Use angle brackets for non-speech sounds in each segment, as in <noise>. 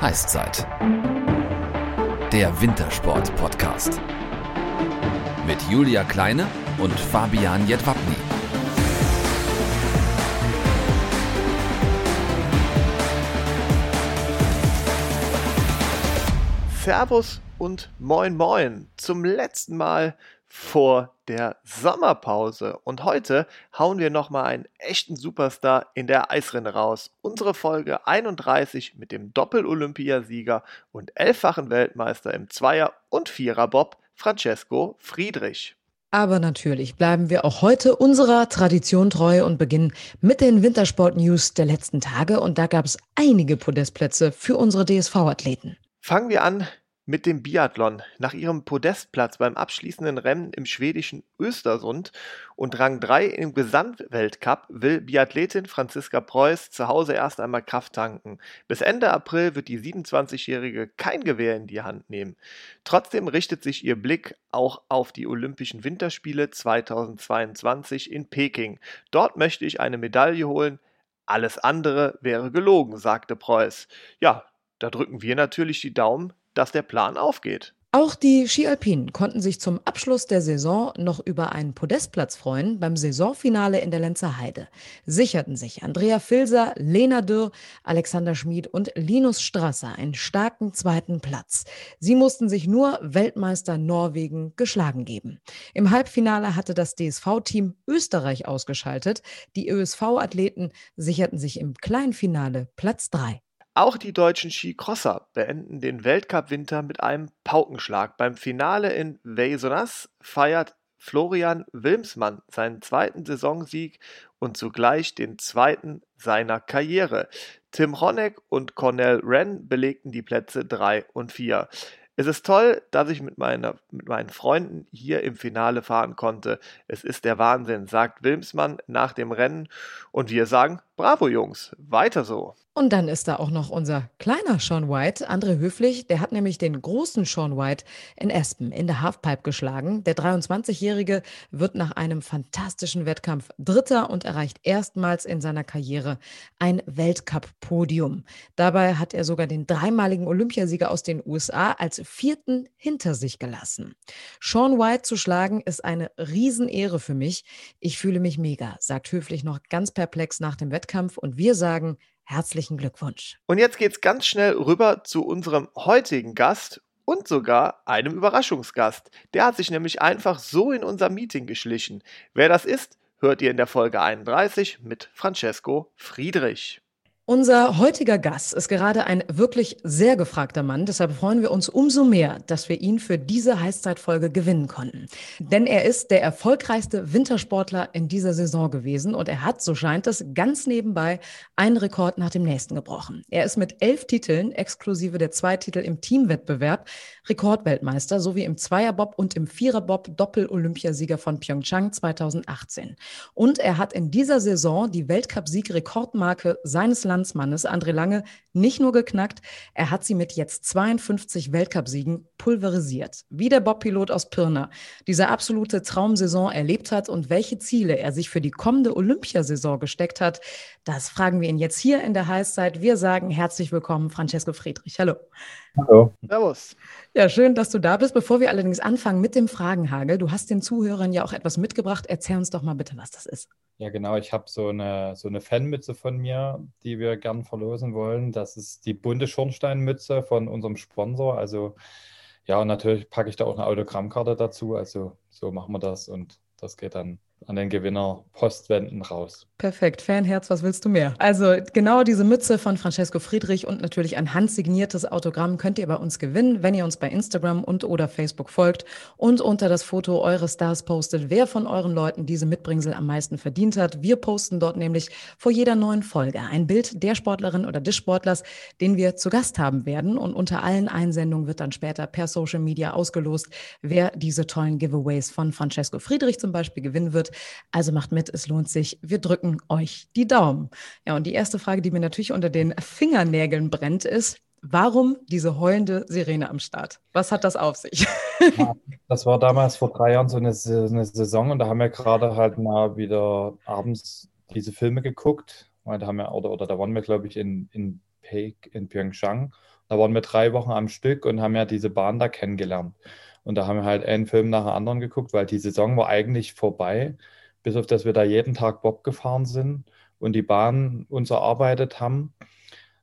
Heißzeit. Der Wintersport-Podcast. Mit Julia Kleine und Fabian Jedwabny. Servus und moin moin zum letzten Mal vor der Sommerpause. Und heute hauen wir nochmal einen echten Superstar in der Eisrinne raus. Unsere Folge 31 mit dem Doppel-Olympiasieger und elffachen Weltmeister im Zweier- und Vierer-Bob Francesco Friedrich. Aber natürlich bleiben wir auch heute unserer Tradition treu und beginnen mit den Wintersport-News der letzten Tage. Und da gab es einige Podestplätze für unsere DSV-Athleten. Fangen wir an mit dem Biathlon. Nach ihrem Podestplatz beim abschließenden Rennen im schwedischen Östersund und Rang 3 im Gesamtweltcup will Biathletin Franziska Preuß zu Hause erst einmal Kraft tanken. Bis Ende April wird die 27-Jährige kein Gewehr in die Hand nehmen. Trotzdem richtet sich ihr Blick auch auf die Olympischen Winterspiele 2022 in Peking. Dort möchte ich eine Medaille holen. Alles andere wäre gelogen, sagte Preuß. Ja, da drücken wir natürlich die Daumen, dass der Plan aufgeht. Auch die Skialpinen konnten sich zum Abschluss der Saison noch über einen Podestplatz freuen beim Saisonfinale in der Lenzer Heide. Sicherten sich Andrea Filser, Lena Dürr, Alexander Schmid und Linus Strasser einen starken zweiten Platz. Sie mussten sich nur Weltmeister Norwegen geschlagen geben. Im Halbfinale hatte das DSV-Team Österreich ausgeschaltet. Die ÖSV-Athleten sicherten sich im Kleinfinale Platz 3. Auch die deutschen Skicrosser beenden den Weltcup-Winter mit einem Paukenschlag. Beim Finale in Veysonas feiert Florian Wilmsmann seinen zweiten Saisonsieg und zugleich den zweiten seiner Karriere. Tim Honeck und Cornell Wren belegten die Plätze 3 und 4. Es ist toll, dass ich mit, meiner, mit meinen Freunden hier im Finale fahren konnte. Es ist der Wahnsinn, sagt Wilmsmann nach dem Rennen. Und wir sagen, bravo Jungs, weiter so. Und dann ist da auch noch unser kleiner Sean White, André Höflich, der hat nämlich den großen Sean White in Aspen in der Halfpipe geschlagen. Der 23-Jährige wird nach einem fantastischen Wettkampf Dritter und erreicht erstmals in seiner Karriere ein Weltcup-Podium. Dabei hat er sogar den dreimaligen Olympiasieger aus den USA als vierten hinter sich gelassen. Sean White zu schlagen ist eine Riesenehre für mich. Ich fühle mich mega, sagt Höflich noch ganz perplex nach dem Wettkampf und wir sagen, Herzlichen Glückwunsch. Und jetzt geht's ganz schnell rüber zu unserem heutigen Gast und sogar einem Überraschungsgast. Der hat sich nämlich einfach so in unser Meeting geschlichen. Wer das ist, hört ihr in der Folge 31 mit Francesco Friedrich. Unser heutiger Gast ist gerade ein wirklich sehr gefragter Mann. Deshalb freuen wir uns umso mehr, dass wir ihn für diese Heißzeitfolge gewinnen konnten. Denn er ist der erfolgreichste Wintersportler in dieser Saison gewesen und er hat, so scheint es, ganz nebenbei einen Rekord nach dem nächsten gebrochen. Er ist mit elf Titeln, exklusive der zwei Titel im Teamwettbewerb, Rekordweltmeister sowie im Zweierbob und im Viererbob Doppel-Olympiasieger von Pyeongchang 2018. Und er hat in dieser Saison die Weltcup-Sieg-Rekordmarke seines Landes Landsmannes André Lange nicht nur geknackt, er hat sie mit jetzt 52 Weltcupsiegen pulverisiert. Wie der Bobpilot aus Pirna diese absolute Traumsaison erlebt hat und welche Ziele er sich für die kommende Olympiasaison gesteckt hat, das fragen wir ihn jetzt hier in der Heißzeit. Wir sagen herzlich willkommen, Francesco Friedrich. Hallo. Hallo. Servus. Ja, schön, dass du da bist. Bevor wir allerdings anfangen mit dem Fragenhagel, du hast den Zuhörern ja auch etwas mitgebracht. Erzähl uns doch mal bitte, was das ist. Ja, genau. Ich habe so eine, so eine Fanmütze von mir, die wir gern verlosen wollen. Das ist die bunte Schornsteinmütze von unserem Sponsor. Also ja, und natürlich packe ich da auch eine Autogrammkarte dazu. Also so machen wir das und das geht dann an den Gewinner Postwänden raus. Perfekt, Fanherz, was willst du mehr? Also genau diese Mütze von Francesco Friedrich und natürlich ein handsigniertes Autogramm könnt ihr bei uns gewinnen, wenn ihr uns bei Instagram und oder Facebook folgt und unter das Foto eures Stars postet, wer von euren Leuten diese Mitbringsel am meisten verdient hat. Wir posten dort nämlich vor jeder neuen Folge ein Bild der Sportlerin oder des Sportlers, den wir zu Gast haben werden und unter allen Einsendungen wird dann später per Social Media ausgelost, wer diese tollen Giveaways von Francesco Friedrich zum Beispiel gewinnen wird. Also macht mit, es lohnt sich. Wir drücken euch die Daumen. Ja, und die erste Frage, die mir natürlich unter den Fingernägeln brennt, ist, Warum diese heulende Sirene am Start? Was hat das auf sich? Ja, das war damals vor drei Jahren so eine, eine, Saison und da haben wir gerade halt mal wieder abends diese Filme geguckt. Da haben wir, oder, oder da waren wir, glaube ich, in, in Peak in Pyeongchang. Da waren wir drei Wochen am Stück und haben ja diese Bahn da kennengelernt. Und da haben wir halt einen Film nach dem anderen geguckt, weil die Saison war eigentlich vorbei, bis auf dass wir da jeden Tag Bob gefahren sind und die Bahn uns erarbeitet haben.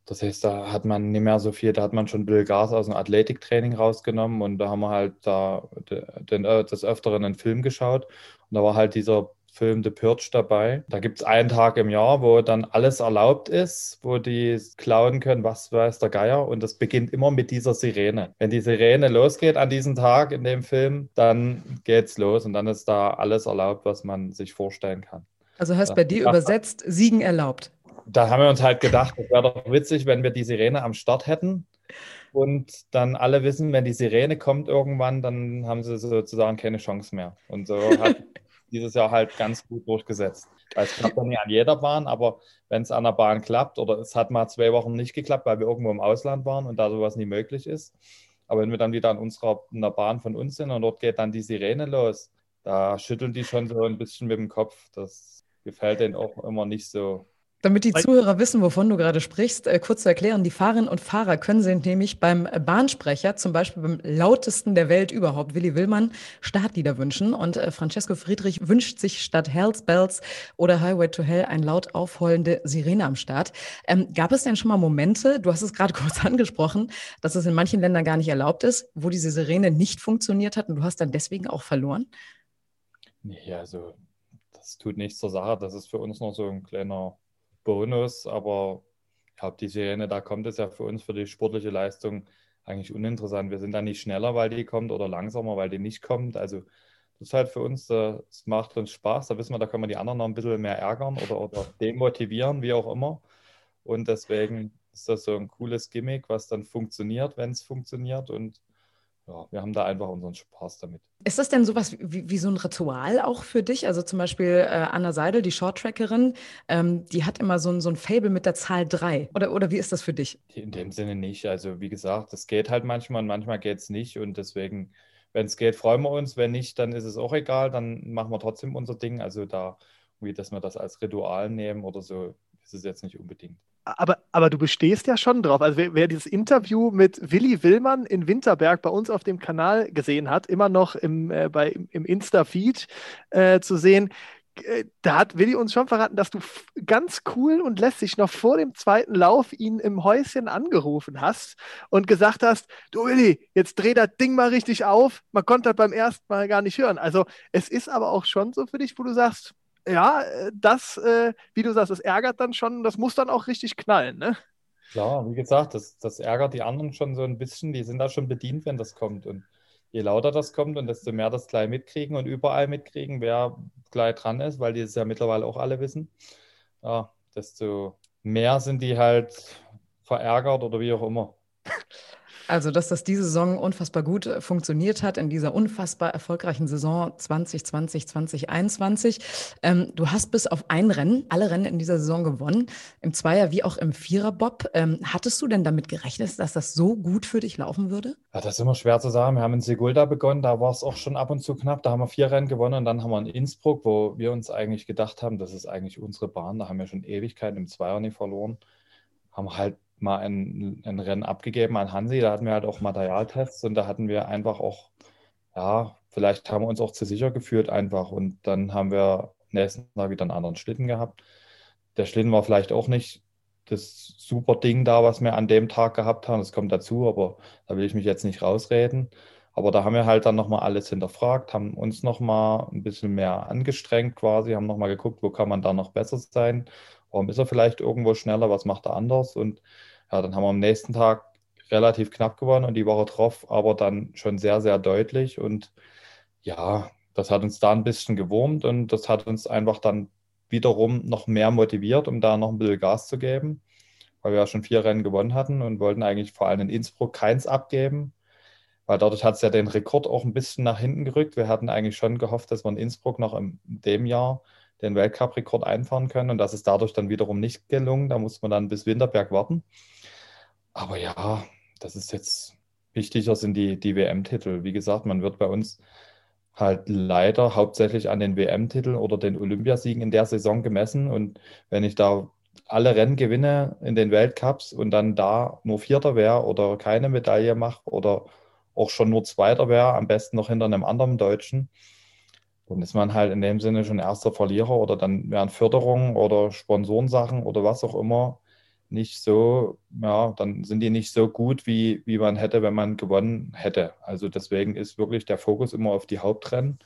Das heißt, da hat man nicht mehr so viel, da hat man schon ein bisschen Gas aus dem Athletiktraining rausgenommen und da haben wir halt da äh, des Öfteren einen Film geschaut. Und da war halt dieser Film The Purge dabei. Da gibt es einen Tag im Jahr, wo dann alles erlaubt ist, wo die klauen können, was weiß der Geier. Und das beginnt immer mit dieser Sirene. Wenn die Sirene losgeht an diesem Tag in dem Film, dann geht's los und dann ist da alles erlaubt, was man sich vorstellen kann. Also heißt bei dir übersetzt, Siegen erlaubt da haben wir uns halt gedacht, es wäre doch witzig, wenn wir die Sirene am Start hätten und dann alle wissen, wenn die Sirene kommt irgendwann, dann haben sie sozusagen keine Chance mehr. Und so hat dieses Jahr halt ganz gut durchgesetzt. Es klappt dann nicht an jeder Bahn, aber wenn es an der Bahn klappt oder es hat mal zwei Wochen nicht geklappt, weil wir irgendwo im Ausland waren und da sowas nie möglich ist. Aber wenn wir dann wieder an unserer in der Bahn von uns sind und dort geht dann die Sirene los, da schütteln die schon so ein bisschen mit dem Kopf. Das gefällt denen auch immer nicht so damit die Zuhörer wissen, wovon du gerade sprichst, äh, kurz zu erklären, die Fahrerinnen und Fahrer können sich nämlich beim Bahnsprecher, zum Beispiel beim lautesten der Welt überhaupt, Willi Willmann, Startlieder wünschen. Und äh, Francesco Friedrich wünscht sich statt Hells Bells oder Highway to Hell ein laut aufheulende Sirene am Start. Ähm, gab es denn schon mal Momente, du hast es gerade <laughs> kurz angesprochen, dass es in manchen Ländern gar nicht erlaubt ist, wo diese Sirene nicht funktioniert hat und du hast dann deswegen auch verloren? Nee, also das tut nichts zur Sache. Das ist für uns noch so ein kleiner Bonus, aber ich glaube, die Sirene, da kommt es ja für uns für die sportliche Leistung eigentlich uninteressant. Wir sind da nicht schneller, weil die kommt oder langsamer, weil die nicht kommt. Also das ist halt für uns, das macht uns Spaß. Da wissen wir, da können wir die anderen noch ein bisschen mehr ärgern oder, oder demotivieren, wie auch immer. Und deswegen ist das so ein cooles Gimmick, was dann funktioniert, wenn es funktioniert. Und ja, wir haben da einfach unseren Spaß damit. Ist das denn sowas wie, wie so ein Ritual auch für dich? Also zum Beispiel äh, Anna Seidel, die Shorttrackerin, ähm, die hat immer so ein, so ein Fable mit der Zahl 3. Oder, oder wie ist das für dich? In dem Sinne nicht. Also wie gesagt, das geht halt manchmal und manchmal geht es nicht. Und deswegen, wenn es geht, freuen wir uns. Wenn nicht, dann ist es auch egal. Dann machen wir trotzdem unser Ding. Also da, wie dass wir das als Ritual nehmen oder so, ist es jetzt nicht unbedingt aber, aber du bestehst ja schon drauf. Also wer, wer, dieses Interview mit Willi Willmann in Winterberg bei uns auf dem Kanal gesehen hat, immer noch im, äh, bei, im Insta-Feed äh, zu sehen, äh, da hat Willi uns schon verraten, dass du ganz cool und lässig noch vor dem zweiten Lauf ihn im Häuschen angerufen hast und gesagt hast, du Willi, jetzt dreh das Ding mal richtig auf. Man konnte das beim ersten Mal gar nicht hören. Also es ist aber auch schon so für dich, wo du sagst, ja, äh, das, äh, wie du sagst, das ärgert dann schon, das muss dann auch richtig knallen, ne? Klar, wie gesagt, das, das ärgert die anderen schon so ein bisschen, die sind da schon bedient, wenn das kommt. Und je lauter das kommt und desto mehr das gleich mitkriegen und überall mitkriegen, wer gleich dran ist, weil die es ja mittlerweile auch alle wissen, ja, desto mehr sind die halt verärgert oder wie auch immer. Also, dass das diese Saison unfassbar gut äh, funktioniert hat in dieser unfassbar erfolgreichen Saison 2020, 2021. Ähm, du hast bis auf ein Rennen, alle Rennen in dieser Saison gewonnen, im Zweier wie auch im Viererbob. Ähm, hattest du denn damit gerechnet, dass das so gut für dich laufen würde? Ja, das ist immer schwer zu sagen. Wir haben in Segulda begonnen, da war es auch schon ab und zu knapp. Da haben wir vier Rennen gewonnen und dann haben wir in Innsbruck, wo wir uns eigentlich gedacht haben, das ist eigentlich unsere Bahn. Da haben wir schon Ewigkeiten im Zweier nicht verloren. Haben halt mal ein, ein Rennen abgegeben an Hansi. Da hatten wir halt auch Materialtests und da hatten wir einfach auch, ja, vielleicht haben wir uns auch zu sicher gefühlt einfach. Und dann haben wir nächsten Tag wieder einen anderen Schlitten gehabt. Der Schlitten war vielleicht auch nicht das super Ding da, was wir an dem Tag gehabt haben. Das kommt dazu, aber da will ich mich jetzt nicht rausreden. Aber da haben wir halt dann nochmal alles hinterfragt, haben uns nochmal ein bisschen mehr angestrengt quasi, haben nochmal geguckt, wo kann man da noch besser sein Warum ist er vielleicht irgendwo schneller? Was macht er anders? Und ja, dann haben wir am nächsten Tag relativ knapp gewonnen und die Woche drauf aber dann schon sehr, sehr deutlich. Und ja, das hat uns da ein bisschen gewurmt und das hat uns einfach dann wiederum noch mehr motiviert, um da noch ein bisschen Gas zu geben, weil wir ja schon vier Rennen gewonnen hatten und wollten eigentlich vor allem in Innsbruck keins abgeben, weil dadurch hat es ja den Rekord auch ein bisschen nach hinten gerückt. Wir hatten eigentlich schon gehofft, dass wir in Innsbruck noch in dem Jahr den Weltcup-Rekord einfahren können. Und das ist dadurch dann wiederum nicht gelungen. Da muss man dann bis Winterberg warten. Aber ja, das ist jetzt wichtiger sind die, die WM-Titel. Wie gesagt, man wird bei uns halt leider hauptsächlich an den WM-Titeln oder den Olympiasiegen in der Saison gemessen. Und wenn ich da alle Rennen gewinne in den Weltcups und dann da nur Vierter wäre oder keine Medaille mache oder auch schon nur Zweiter wäre, am besten noch hinter einem anderen Deutschen, dann ist man halt in dem Sinne schon erster Verlierer oder dann wären Förderungen oder Sponsorensachen oder was auch immer nicht so, ja, dann sind die nicht so gut, wie, wie man hätte, wenn man gewonnen hätte. Also deswegen ist wirklich der Fokus immer auf die Hauptrennen.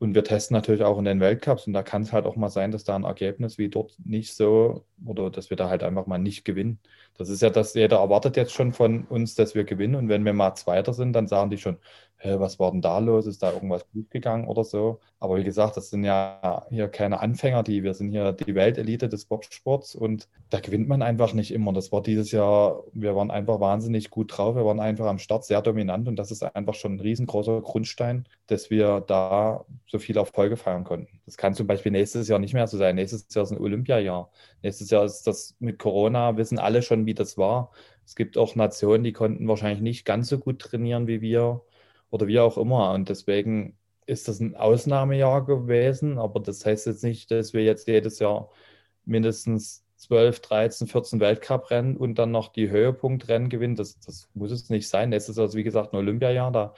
Und wir testen natürlich auch in den Weltcups und da kann es halt auch mal sein, dass da ein Ergebnis wie dort nicht so oder dass wir da halt einfach mal nicht gewinnen. Das ist ja das, jeder erwartet jetzt schon von uns, dass wir gewinnen und wenn wir mal Zweiter sind, dann sagen die schon, was war denn da los? Ist da irgendwas gut gegangen oder so? Aber wie gesagt, das sind ja hier keine Anfänger, die wir sind hier die Weltelite des Bobsports und da gewinnt man einfach nicht immer. Das war dieses Jahr, wir waren einfach wahnsinnig gut drauf, wir waren einfach am Start sehr dominant und das ist einfach schon ein riesengroßer Grundstein, dass wir da so viele Erfolge feiern konnten. Das kann zum Beispiel nächstes Jahr nicht mehr so sein. Nächstes Jahr ist ein Olympiajahr. Nächstes Jahr ist das mit Corona, wissen alle schon, wie das war. Es gibt auch Nationen, die konnten wahrscheinlich nicht ganz so gut trainieren wie wir oder wie auch immer. Und deswegen ist das ein Ausnahmejahr gewesen, aber das heißt jetzt nicht, dass wir jetzt jedes Jahr mindestens 12, 13, 14 Weltcuprennen und dann noch die Höhepunktrennen gewinnen. Das, das muss es nicht sein. Es ist also, wie gesagt, ein Olympiajahr. Da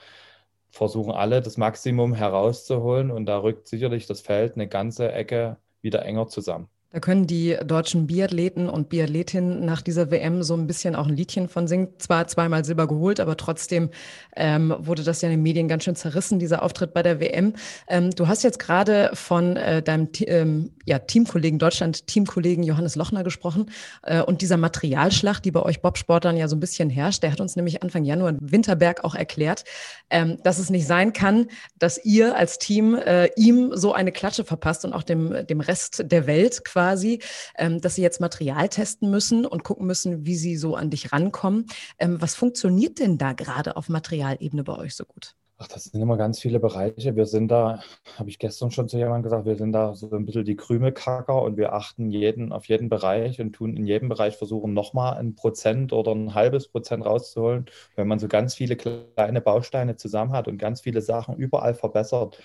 versuchen alle das Maximum herauszuholen und da rückt sicherlich das Feld eine ganze Ecke wieder enger zusammen. Da können die deutschen Biathleten und Biathletinnen nach dieser WM so ein bisschen auch ein Liedchen von singen. Zwar zweimal Silber geholt, aber trotzdem ähm, wurde das ja in den Medien ganz schön zerrissen, dieser Auftritt bei der WM. Ähm, du hast jetzt gerade von äh, deinem ähm, ja, Teamkollegen, Deutschland-Teamkollegen Johannes Lochner gesprochen äh, und dieser Materialschlacht, die bei euch Bobsportlern ja so ein bisschen herrscht. Der hat uns nämlich Anfang Januar in Winterberg auch erklärt, ähm, dass es nicht sein kann, dass ihr als Team äh, ihm so eine Klatsche verpasst und auch dem, dem Rest der Welt quasi quasi, ähm, dass sie jetzt Material testen müssen und gucken müssen, wie sie so an dich rankommen. Ähm, was funktioniert denn da gerade auf Materialebene bei euch so gut? Ach, das sind immer ganz viele Bereiche. Wir sind da, habe ich gestern schon zu jemandem gesagt, wir sind da so ein bisschen die Krümelkacker und wir achten jeden auf jeden Bereich und tun in jedem Bereich versuchen, nochmal ein Prozent oder ein halbes Prozent rauszuholen. Wenn man so ganz viele kleine Bausteine zusammen hat und ganz viele Sachen überall verbessert,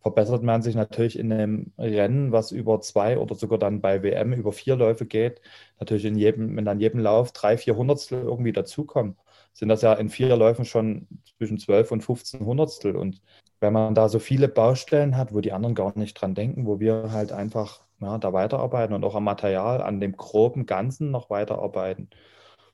verbessert man sich natürlich in einem Rennen, was über zwei oder sogar dann bei WM über vier Läufe geht. Natürlich in jedem, wenn dann jedem Lauf drei, vier Hundertstel irgendwie dazukommen, sind das ja in vier Läufen schon zwischen zwölf und 15 Hundertstel. Und wenn man da so viele Baustellen hat, wo die anderen gar nicht dran denken, wo wir halt einfach ja, da weiterarbeiten und auch am Material, an dem groben Ganzen noch weiterarbeiten,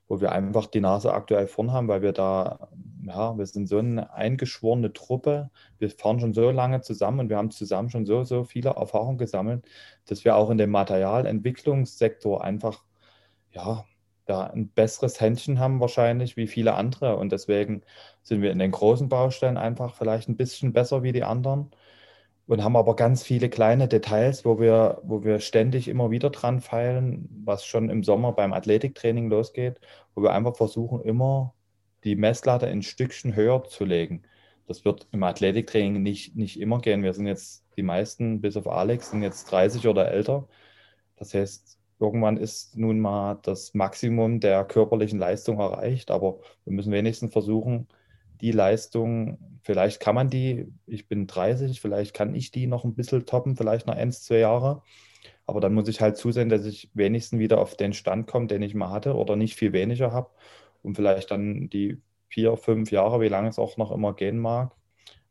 wo wir einfach die Nase aktuell vorn haben, weil wir da, ja, wir sind so eine eingeschworene Truppe, wir fahren schon so lange zusammen und wir haben zusammen schon so, so viele Erfahrungen gesammelt, dass wir auch in dem Materialentwicklungssektor einfach, ja, da ein besseres Händchen haben wahrscheinlich wie viele andere. Und deswegen sind wir in den großen Baustellen einfach vielleicht ein bisschen besser wie die anderen und haben aber ganz viele kleine Details, wo wir, wo wir ständig immer wieder dran feilen, was schon im Sommer beim Athletiktraining losgeht, wo wir einfach versuchen, immer die Messlatte ein Stückchen höher zu legen. Das wird im Athletiktraining nicht, nicht immer gehen. Wir sind jetzt, die meisten, bis auf Alex, sind jetzt 30 oder älter. Das heißt, irgendwann ist nun mal das Maximum der körperlichen Leistung erreicht, aber wir müssen wenigstens versuchen, die Leistung, vielleicht kann man die, ich bin 30, vielleicht kann ich die noch ein bisschen toppen, vielleicht noch eins, zwei Jahre. Aber dann muss ich halt zusehen, dass ich wenigstens wieder auf den Stand komme, den ich mal hatte oder nicht viel weniger habe. Und vielleicht dann die vier, fünf Jahre, wie lange es auch noch immer gehen mag,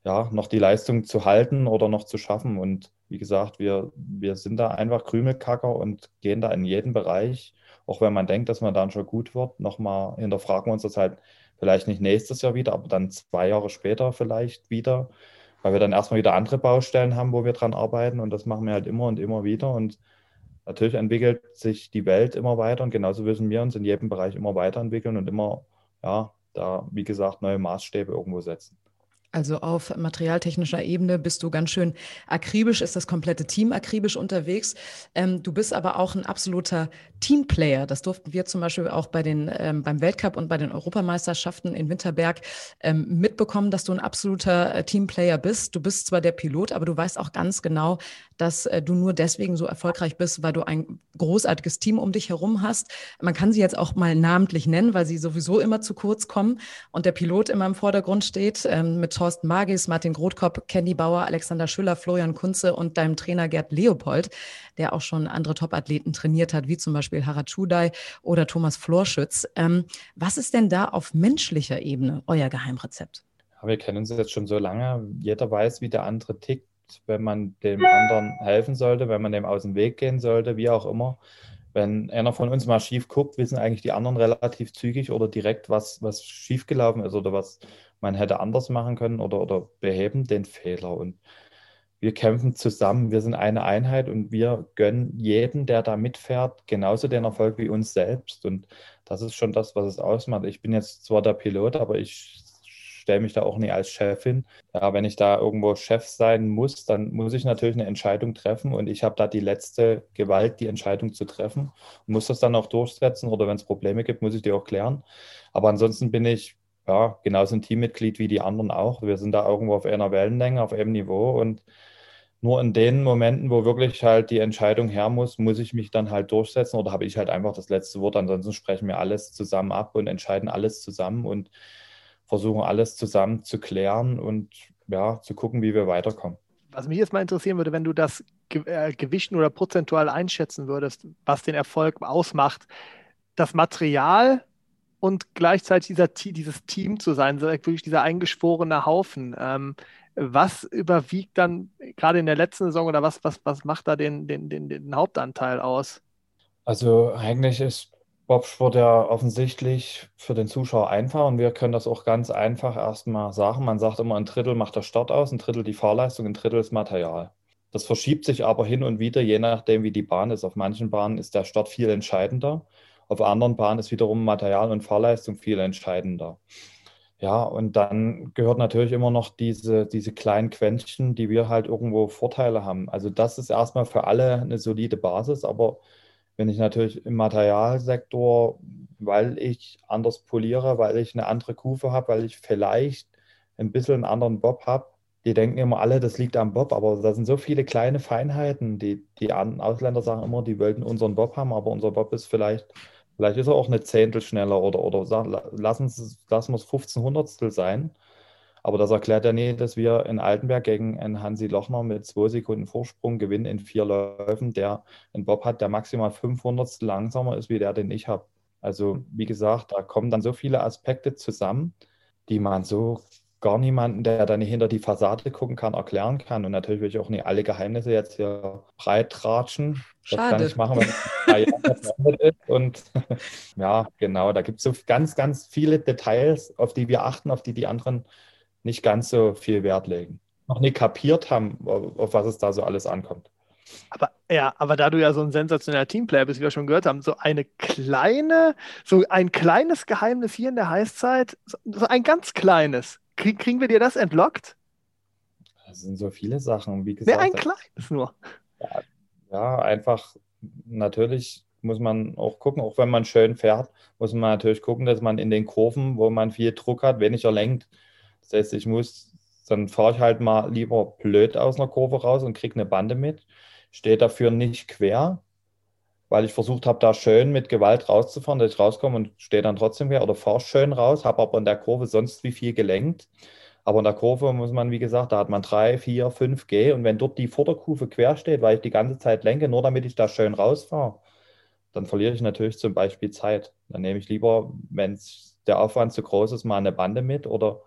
ja, noch die Leistung zu halten oder noch zu schaffen. Und wie gesagt, wir, wir sind da einfach Krümelkacker und gehen da in jeden Bereich, auch wenn man denkt, dass man dann schon gut wird, nochmal hinterfragen wir uns das halt Vielleicht nicht nächstes Jahr wieder, aber dann zwei Jahre später vielleicht wieder, weil wir dann erstmal wieder andere Baustellen haben, wo wir dran arbeiten und das machen wir halt immer und immer wieder und natürlich entwickelt sich die Welt immer weiter und genauso müssen wir uns in jedem Bereich immer weiterentwickeln und immer, ja, da, wie gesagt, neue Maßstäbe irgendwo setzen. Also auf materialtechnischer Ebene bist du ganz schön akribisch, ist das komplette Team akribisch unterwegs. Ähm, du bist aber auch ein absoluter Teamplayer. Das durften wir zum Beispiel auch bei den, ähm, beim Weltcup und bei den Europameisterschaften in Winterberg ähm, mitbekommen, dass du ein absoluter äh, Teamplayer bist. Du bist zwar der Pilot, aber du weißt auch ganz genau, dass äh, du nur deswegen so erfolgreich bist, weil du ein großartiges Team um dich herum hast. Man kann sie jetzt auch mal namentlich nennen, weil sie sowieso immer zu kurz kommen und der Pilot immer im Vordergrund steht, ähm, mit Thorsten Magis, Martin Grothkopf, Candy Bauer, Alexander Schüller, Florian Kunze und deinem Trainer Gerd Leopold, der auch schon andere Topathleten trainiert hat, wie zum Beispiel Harald Schudai oder Thomas Florschütz. Ähm, was ist denn da auf menschlicher Ebene euer Geheimrezept? Wir kennen uns jetzt schon so lange. Jeder weiß, wie der andere tickt, wenn man dem anderen helfen sollte, wenn man dem aus dem Weg gehen sollte, wie auch immer. Wenn einer von uns mal schief guckt, wissen eigentlich die anderen relativ zügig oder direkt, was, was schiefgelaufen ist oder was man hätte anders machen können oder, oder beheben den Fehler. Und wir kämpfen zusammen, wir sind eine Einheit und wir gönnen jedem, der da mitfährt, genauso den Erfolg wie uns selbst. Und das ist schon das, was es ausmacht. Ich bin jetzt zwar der Pilot, aber ich stelle mich da auch nie als Chefin. Ja, wenn ich da irgendwo Chef sein muss, dann muss ich natürlich eine Entscheidung treffen und ich habe da die letzte Gewalt, die Entscheidung zu treffen und muss das dann auch durchsetzen oder wenn es Probleme gibt, muss ich die auch klären. Aber ansonsten bin ich ja genauso ein Teammitglied wie die anderen auch. Wir sind da irgendwo auf einer Wellenlänge, auf einem Niveau und nur in den Momenten, wo wirklich halt die Entscheidung her muss, muss ich mich dann halt durchsetzen oder habe ich halt einfach das letzte Wort. Ansonsten sprechen wir alles zusammen ab und entscheiden alles zusammen und versuchen alles zusammen zu klären und ja, zu gucken, wie wir weiterkommen. Was mich jetzt mal interessieren würde, wenn du das äh, gewichten oder prozentual einschätzen würdest, was den Erfolg ausmacht, das Material und gleichzeitig dieser, dieses Team zu sein, wirklich dieser eingeschworene Haufen. Ähm, was überwiegt dann gerade in der letzten Saison oder was, was, was macht da den, den, den, den Hauptanteil aus? Also eigentlich ist Bobsport ja offensichtlich für den Zuschauer einfach und wir können das auch ganz einfach erstmal sagen. Man sagt immer, ein Drittel macht der Start aus, ein Drittel die Fahrleistung, ein Drittel das Material. Das verschiebt sich aber hin und wieder, je nachdem, wie die Bahn ist. Auf manchen Bahnen ist der Start viel entscheidender, auf anderen Bahnen ist wiederum Material und Fahrleistung viel entscheidender. Ja, und dann gehört natürlich immer noch diese, diese kleinen Quäntchen, die wir halt irgendwo Vorteile haben. Also das ist erstmal für alle eine solide Basis, aber wenn ich natürlich im Materialsektor, weil ich anders poliere, weil ich eine andere Kufe habe, weil ich vielleicht ein bisschen einen anderen Bob habe, die denken immer alle, das liegt am Bob, aber da sind so viele kleine Feinheiten. Die, die Ausländer sagen immer, die wollten unseren Bob haben, aber unser Bob ist vielleicht, vielleicht ist er auch eine Zehntel schneller oder, oder lassen, lassen wir es 15 Hundertstel sein. Aber das erklärt ja nicht, dass wir in Altenberg gegen einen Hansi Lochner mit zwei Sekunden Vorsprung gewinnen in vier Läufen, der einen Bob hat, der maximal 500 langsamer ist wie der, den ich habe. Also wie gesagt, da kommen dann so viele Aspekte zusammen, die man so gar niemanden, der dann hinter die Fassade gucken kann, erklären kann. Und natürlich will ich auch nicht alle Geheimnisse jetzt hier breit tratschen. Das kann ich machen, wenn Jahre <laughs> ist. Und <laughs> ja, genau, da gibt es so ganz, ganz viele Details, auf die wir achten, auf die die anderen nicht ganz so viel Wert legen. Noch nie kapiert haben, auf was es da so alles ankommt. Aber ja, aber da du ja so ein sensationeller Teamplayer bist, wie wir schon gehört haben, so eine kleine, so ein kleines Geheimnis hier in der Heißzeit, so ein ganz kleines. Krieg, kriegen wir dir das entlockt? Das sind so viele Sachen, wie gesagt. Nee, ein kleines nur. Ja, ja, einfach natürlich muss man auch gucken, auch wenn man schön fährt, muss man natürlich gucken, dass man in den Kurven, wo man viel Druck hat, weniger lenkt. Das heißt, ich muss, dann fahre ich halt mal lieber blöd aus einer Kurve raus und kriege eine Bande mit, stehe dafür nicht quer, weil ich versucht habe, da schön mit Gewalt rauszufahren, dass ich rauskomme und stehe dann trotzdem quer oder fahre schön raus, habe aber in der Kurve sonst wie viel gelenkt. Aber in der Kurve muss man, wie gesagt, da hat man 3, 4, 5 G und wenn dort die Vorderkufe quer steht, weil ich die ganze Zeit lenke, nur damit ich da schön rausfahre, dann verliere ich natürlich zum Beispiel Zeit. Dann nehme ich lieber, wenn der Aufwand zu groß ist, mal eine Bande mit oder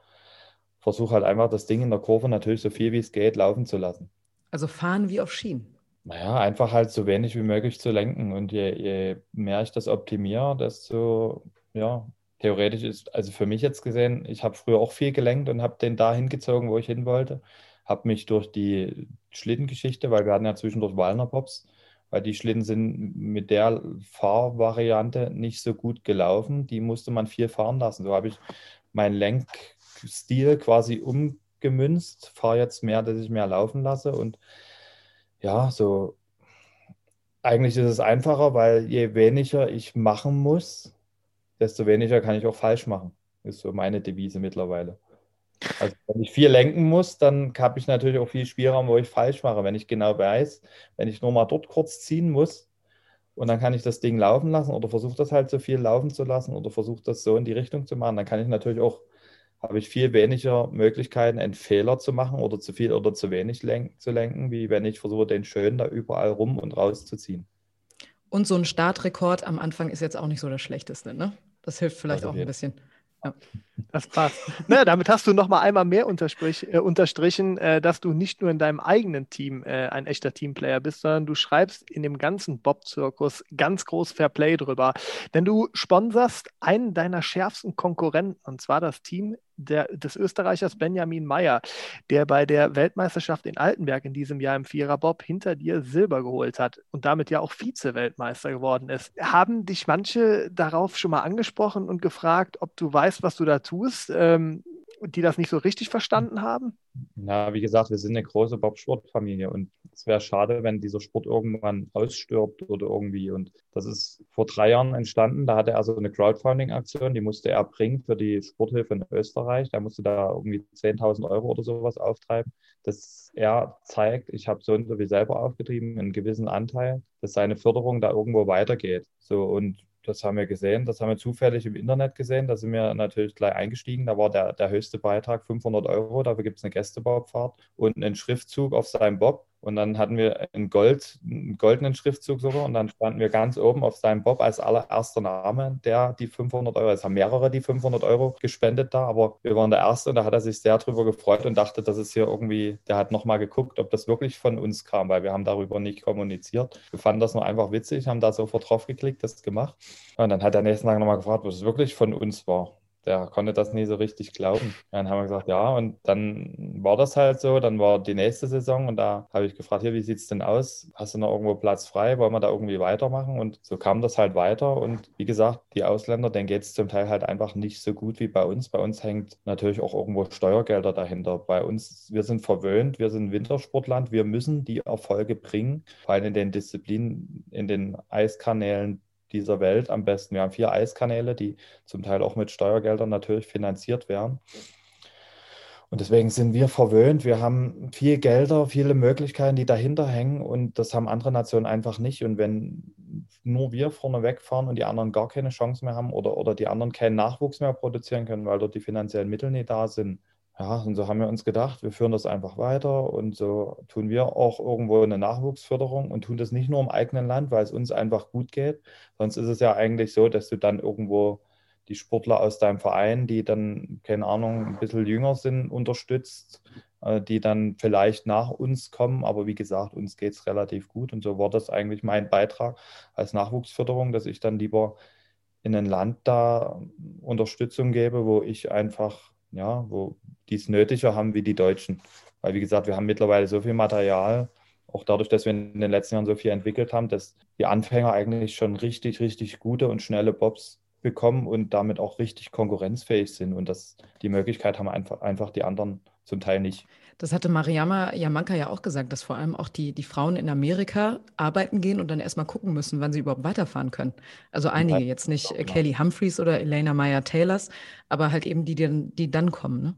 versuche halt einfach das Ding in der Kurve natürlich so viel wie es geht laufen zu lassen. Also fahren wie auf Schienen. Naja, einfach halt so wenig wie möglich zu lenken. Und je, je mehr ich das optimiere, desto, ja, theoretisch ist, also für mich jetzt gesehen, ich habe früher auch viel gelenkt und habe den da hingezogen, wo ich hin wollte. Habe mich durch die Schlittengeschichte, weil wir hatten ja zwischendurch Wallner Pops, weil die Schlitten sind mit der Fahrvariante nicht so gut gelaufen. Die musste man viel fahren lassen. So habe ich mein Lenk, Stil quasi umgemünzt, fahre jetzt mehr, dass ich mehr laufen lasse und ja, so eigentlich ist es einfacher, weil je weniger ich machen muss, desto weniger kann ich auch falsch machen. Ist so meine Devise mittlerweile. Also wenn ich viel lenken muss, dann habe ich natürlich auch viel Spielraum, wo ich falsch mache. Wenn ich genau weiß, wenn ich nur mal dort kurz ziehen muss und dann kann ich das Ding laufen lassen oder versuche das halt so viel laufen zu lassen oder versuche das so in die Richtung zu machen, dann kann ich natürlich auch, habe ich viel weniger Möglichkeiten, einen Fehler zu machen oder zu viel oder zu wenig lenk zu lenken, wie wenn ich versuche, den schön da überall rum und rauszuziehen. Und so ein Startrekord am Anfang ist jetzt auch nicht so das Schlechteste, ne? Das hilft vielleicht also auch ein bisschen. Ja. Das passt. Na, damit hast du noch mal einmal mehr äh, unterstrichen, äh, dass du nicht nur in deinem eigenen Team äh, ein echter Teamplayer bist, sondern du schreibst in dem ganzen Bob-Zirkus ganz groß Fair Play drüber. Denn du sponserst einen deiner schärfsten Konkurrenten, und zwar das Team der, des Österreichers Benjamin Meyer, der bei der Weltmeisterschaft in Altenberg in diesem Jahr im Viererbob hinter dir Silber geholt hat und damit ja auch Vize-Weltmeister geworden ist. Haben dich manche darauf schon mal angesprochen und gefragt, ob du weißt, was du da tust? Ähm, die das nicht so richtig verstanden haben? Na, wie gesagt, wir sind eine große Bobsportfamilie und es wäre schade, wenn dieser Sport irgendwann ausstirbt oder irgendwie. Und das ist vor drei Jahren entstanden. Da hatte er also eine Crowdfunding-Aktion, die musste er bringen für die Sporthilfe in Österreich. Da musste da irgendwie 10.000 Euro oder sowas auftreiben. Dass er zeigt, ich habe so und so wie selber aufgetrieben, einen gewissen Anteil, dass seine Förderung da irgendwo weitergeht. So und das haben wir gesehen, das haben wir zufällig im Internet gesehen. Da sind wir natürlich gleich eingestiegen. Da war der, der höchste Beitrag 500 Euro. Dafür gibt es eine Gästebobfahrt und einen Schriftzug auf seinem Bob. Und dann hatten wir einen, Gold, einen goldenen Schriftzug sogar und dann standen wir ganz oben auf seinem Bob als allererster Name, der die 500 Euro, es haben mehrere die 500 Euro gespendet da, aber wir waren der Erste und da hat er sich sehr drüber gefreut und dachte, dass es hier irgendwie, der hat nochmal geguckt, ob das wirklich von uns kam, weil wir haben darüber nicht kommuniziert. Wir fanden das nur einfach witzig, haben da sofort drauf geklickt, das gemacht. Und dann hat er nächsten Tag nochmal gefragt, ob es wirklich von uns war der konnte das nie so richtig glauben. Dann haben wir gesagt, ja, und dann war das halt so. Dann war die nächste Saison und da habe ich gefragt, hier, wie sieht es denn aus? Hast du noch irgendwo Platz frei? Wollen wir da irgendwie weitermachen? Und so kam das halt weiter. Und wie gesagt, die Ausländer, denen geht es zum Teil halt einfach nicht so gut wie bei uns. Bei uns hängt natürlich auch irgendwo Steuergelder dahinter. Bei uns, wir sind verwöhnt, wir sind Wintersportland, wir müssen die Erfolge bringen, vor allem in den Disziplinen, in den Eiskanälen, dieser Welt am besten. Wir haben vier Eiskanäle, die zum Teil auch mit Steuergeldern natürlich finanziert werden. Und deswegen sind wir verwöhnt. Wir haben viel Gelder, viele Möglichkeiten, die dahinter hängen und das haben andere Nationen einfach nicht. Und wenn nur wir vorne wegfahren und die anderen gar keine Chance mehr haben oder, oder die anderen keinen Nachwuchs mehr produzieren können, weil dort die finanziellen Mittel nicht da sind, ja, und so haben wir uns gedacht, wir führen das einfach weiter und so tun wir auch irgendwo eine Nachwuchsförderung und tun das nicht nur im eigenen Land, weil es uns einfach gut geht. Sonst ist es ja eigentlich so, dass du dann irgendwo die Sportler aus deinem Verein, die dann, keine Ahnung, ein bisschen jünger sind, unterstützt, äh, die dann vielleicht nach uns kommen. Aber wie gesagt, uns geht es relativ gut. Und so war das eigentlich mein Beitrag als Nachwuchsförderung, dass ich dann lieber in ein Land da Unterstützung gebe, wo ich einfach ja, wo die es nötiger haben wie die Deutschen. Weil, wie gesagt, wir haben mittlerweile so viel Material, auch dadurch, dass wir in den letzten Jahren so viel entwickelt haben, dass die Anfänger eigentlich schon richtig, richtig gute und schnelle Bobs bekommen und damit auch richtig konkurrenzfähig sind. Und das, die Möglichkeit haben einfach, einfach die anderen zum Teil nicht. Das hatte Mariama Yamanka ja auch gesagt, dass vor allem auch die, die Frauen in Amerika arbeiten gehen und dann erstmal gucken müssen, wann sie überhaupt weiterfahren können. Also einige, jetzt nicht genau. Kelly Humphreys oder Elena Meyer Taylors, aber halt eben die, die, die dann kommen. Ne?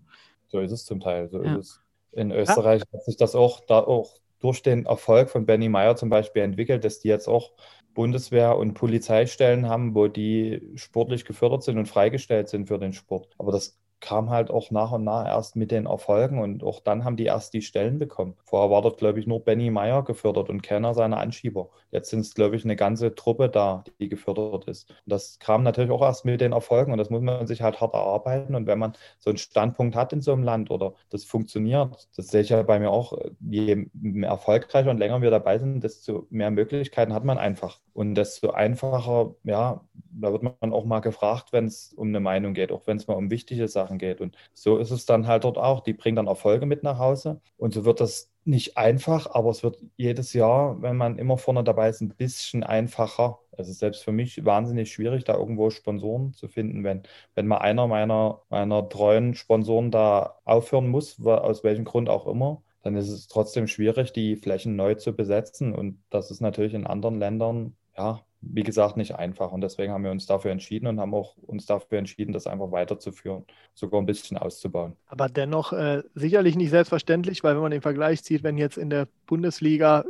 So ist es zum Teil. So ja. ist es. In Österreich ja. hat sich das auch da auch durch den Erfolg von Benny Meyer zum Beispiel entwickelt, dass die jetzt auch Bundeswehr und Polizeistellen haben, wo die sportlich gefördert sind und freigestellt sind für den Sport. Aber das kam halt auch nach und nach erst mit den Erfolgen und auch dann haben die erst die Stellen bekommen. Vorher war dort, glaube ich, nur Benny Meyer gefördert und keiner seiner Anschieber. Jetzt sind es, glaube ich, eine ganze Truppe da, die gefördert ist. Und das kam natürlich auch erst mit den Erfolgen und das muss man sich halt hart erarbeiten. Und wenn man so einen Standpunkt hat in so einem Land oder das funktioniert, das sehe ich ja bei mir auch, je erfolgreicher und länger wir dabei sind, desto mehr Möglichkeiten hat man einfach. Und desto einfacher, ja, da wird man auch mal gefragt, wenn es um eine Meinung geht, auch wenn es mal um wichtige Sachen geht. Und so ist es dann halt dort auch. Die bringen dann Erfolge mit nach Hause. Und so wird das nicht einfach, aber es wird jedes Jahr, wenn man immer vorne dabei ist, ein bisschen einfacher. Es ist selbst für mich wahnsinnig schwierig, da irgendwo Sponsoren zu finden. Wenn, wenn mal einer meiner, meiner treuen Sponsoren da aufhören muss, aus welchem Grund auch immer, dann ist es trotzdem schwierig, die Flächen neu zu besetzen. Und das ist natürlich in anderen Ländern ja, wie gesagt, nicht einfach. Und deswegen haben wir uns dafür entschieden und haben auch uns dafür entschieden, das einfach weiterzuführen, sogar ein bisschen auszubauen. Aber dennoch äh, sicherlich nicht selbstverständlich, weil wenn man den Vergleich zieht, wenn jetzt in der Bundesliga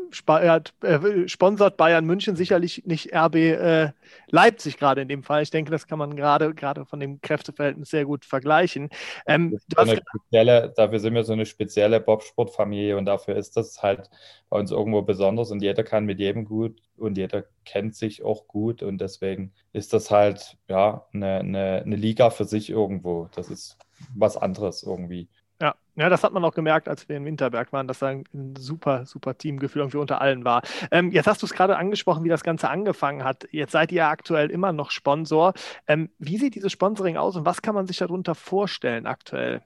äh, sponsert Bayern München sicherlich nicht RB äh, Leipzig gerade in dem Fall. Ich denke, das kann man gerade gerade von dem Kräfteverhältnis sehr gut vergleichen. Ähm, dafür sind wir so eine spezielle Bobsportfamilie und dafür ist das halt bei uns irgendwo besonders und jeder kann mit jedem gut und jeder kennt sich auch gut und deswegen ist das halt ja eine, eine, eine Liga für sich irgendwo. Das ist was anderes irgendwie. Ja, ja, das hat man auch gemerkt, als wir in Winterberg waren, dass da ein super, super Teamgefühl irgendwie unter allen war. Ähm, jetzt hast du es gerade angesprochen, wie das Ganze angefangen hat. Jetzt seid ihr aktuell immer noch Sponsor. Ähm, wie sieht dieses Sponsoring aus und was kann man sich darunter vorstellen aktuell?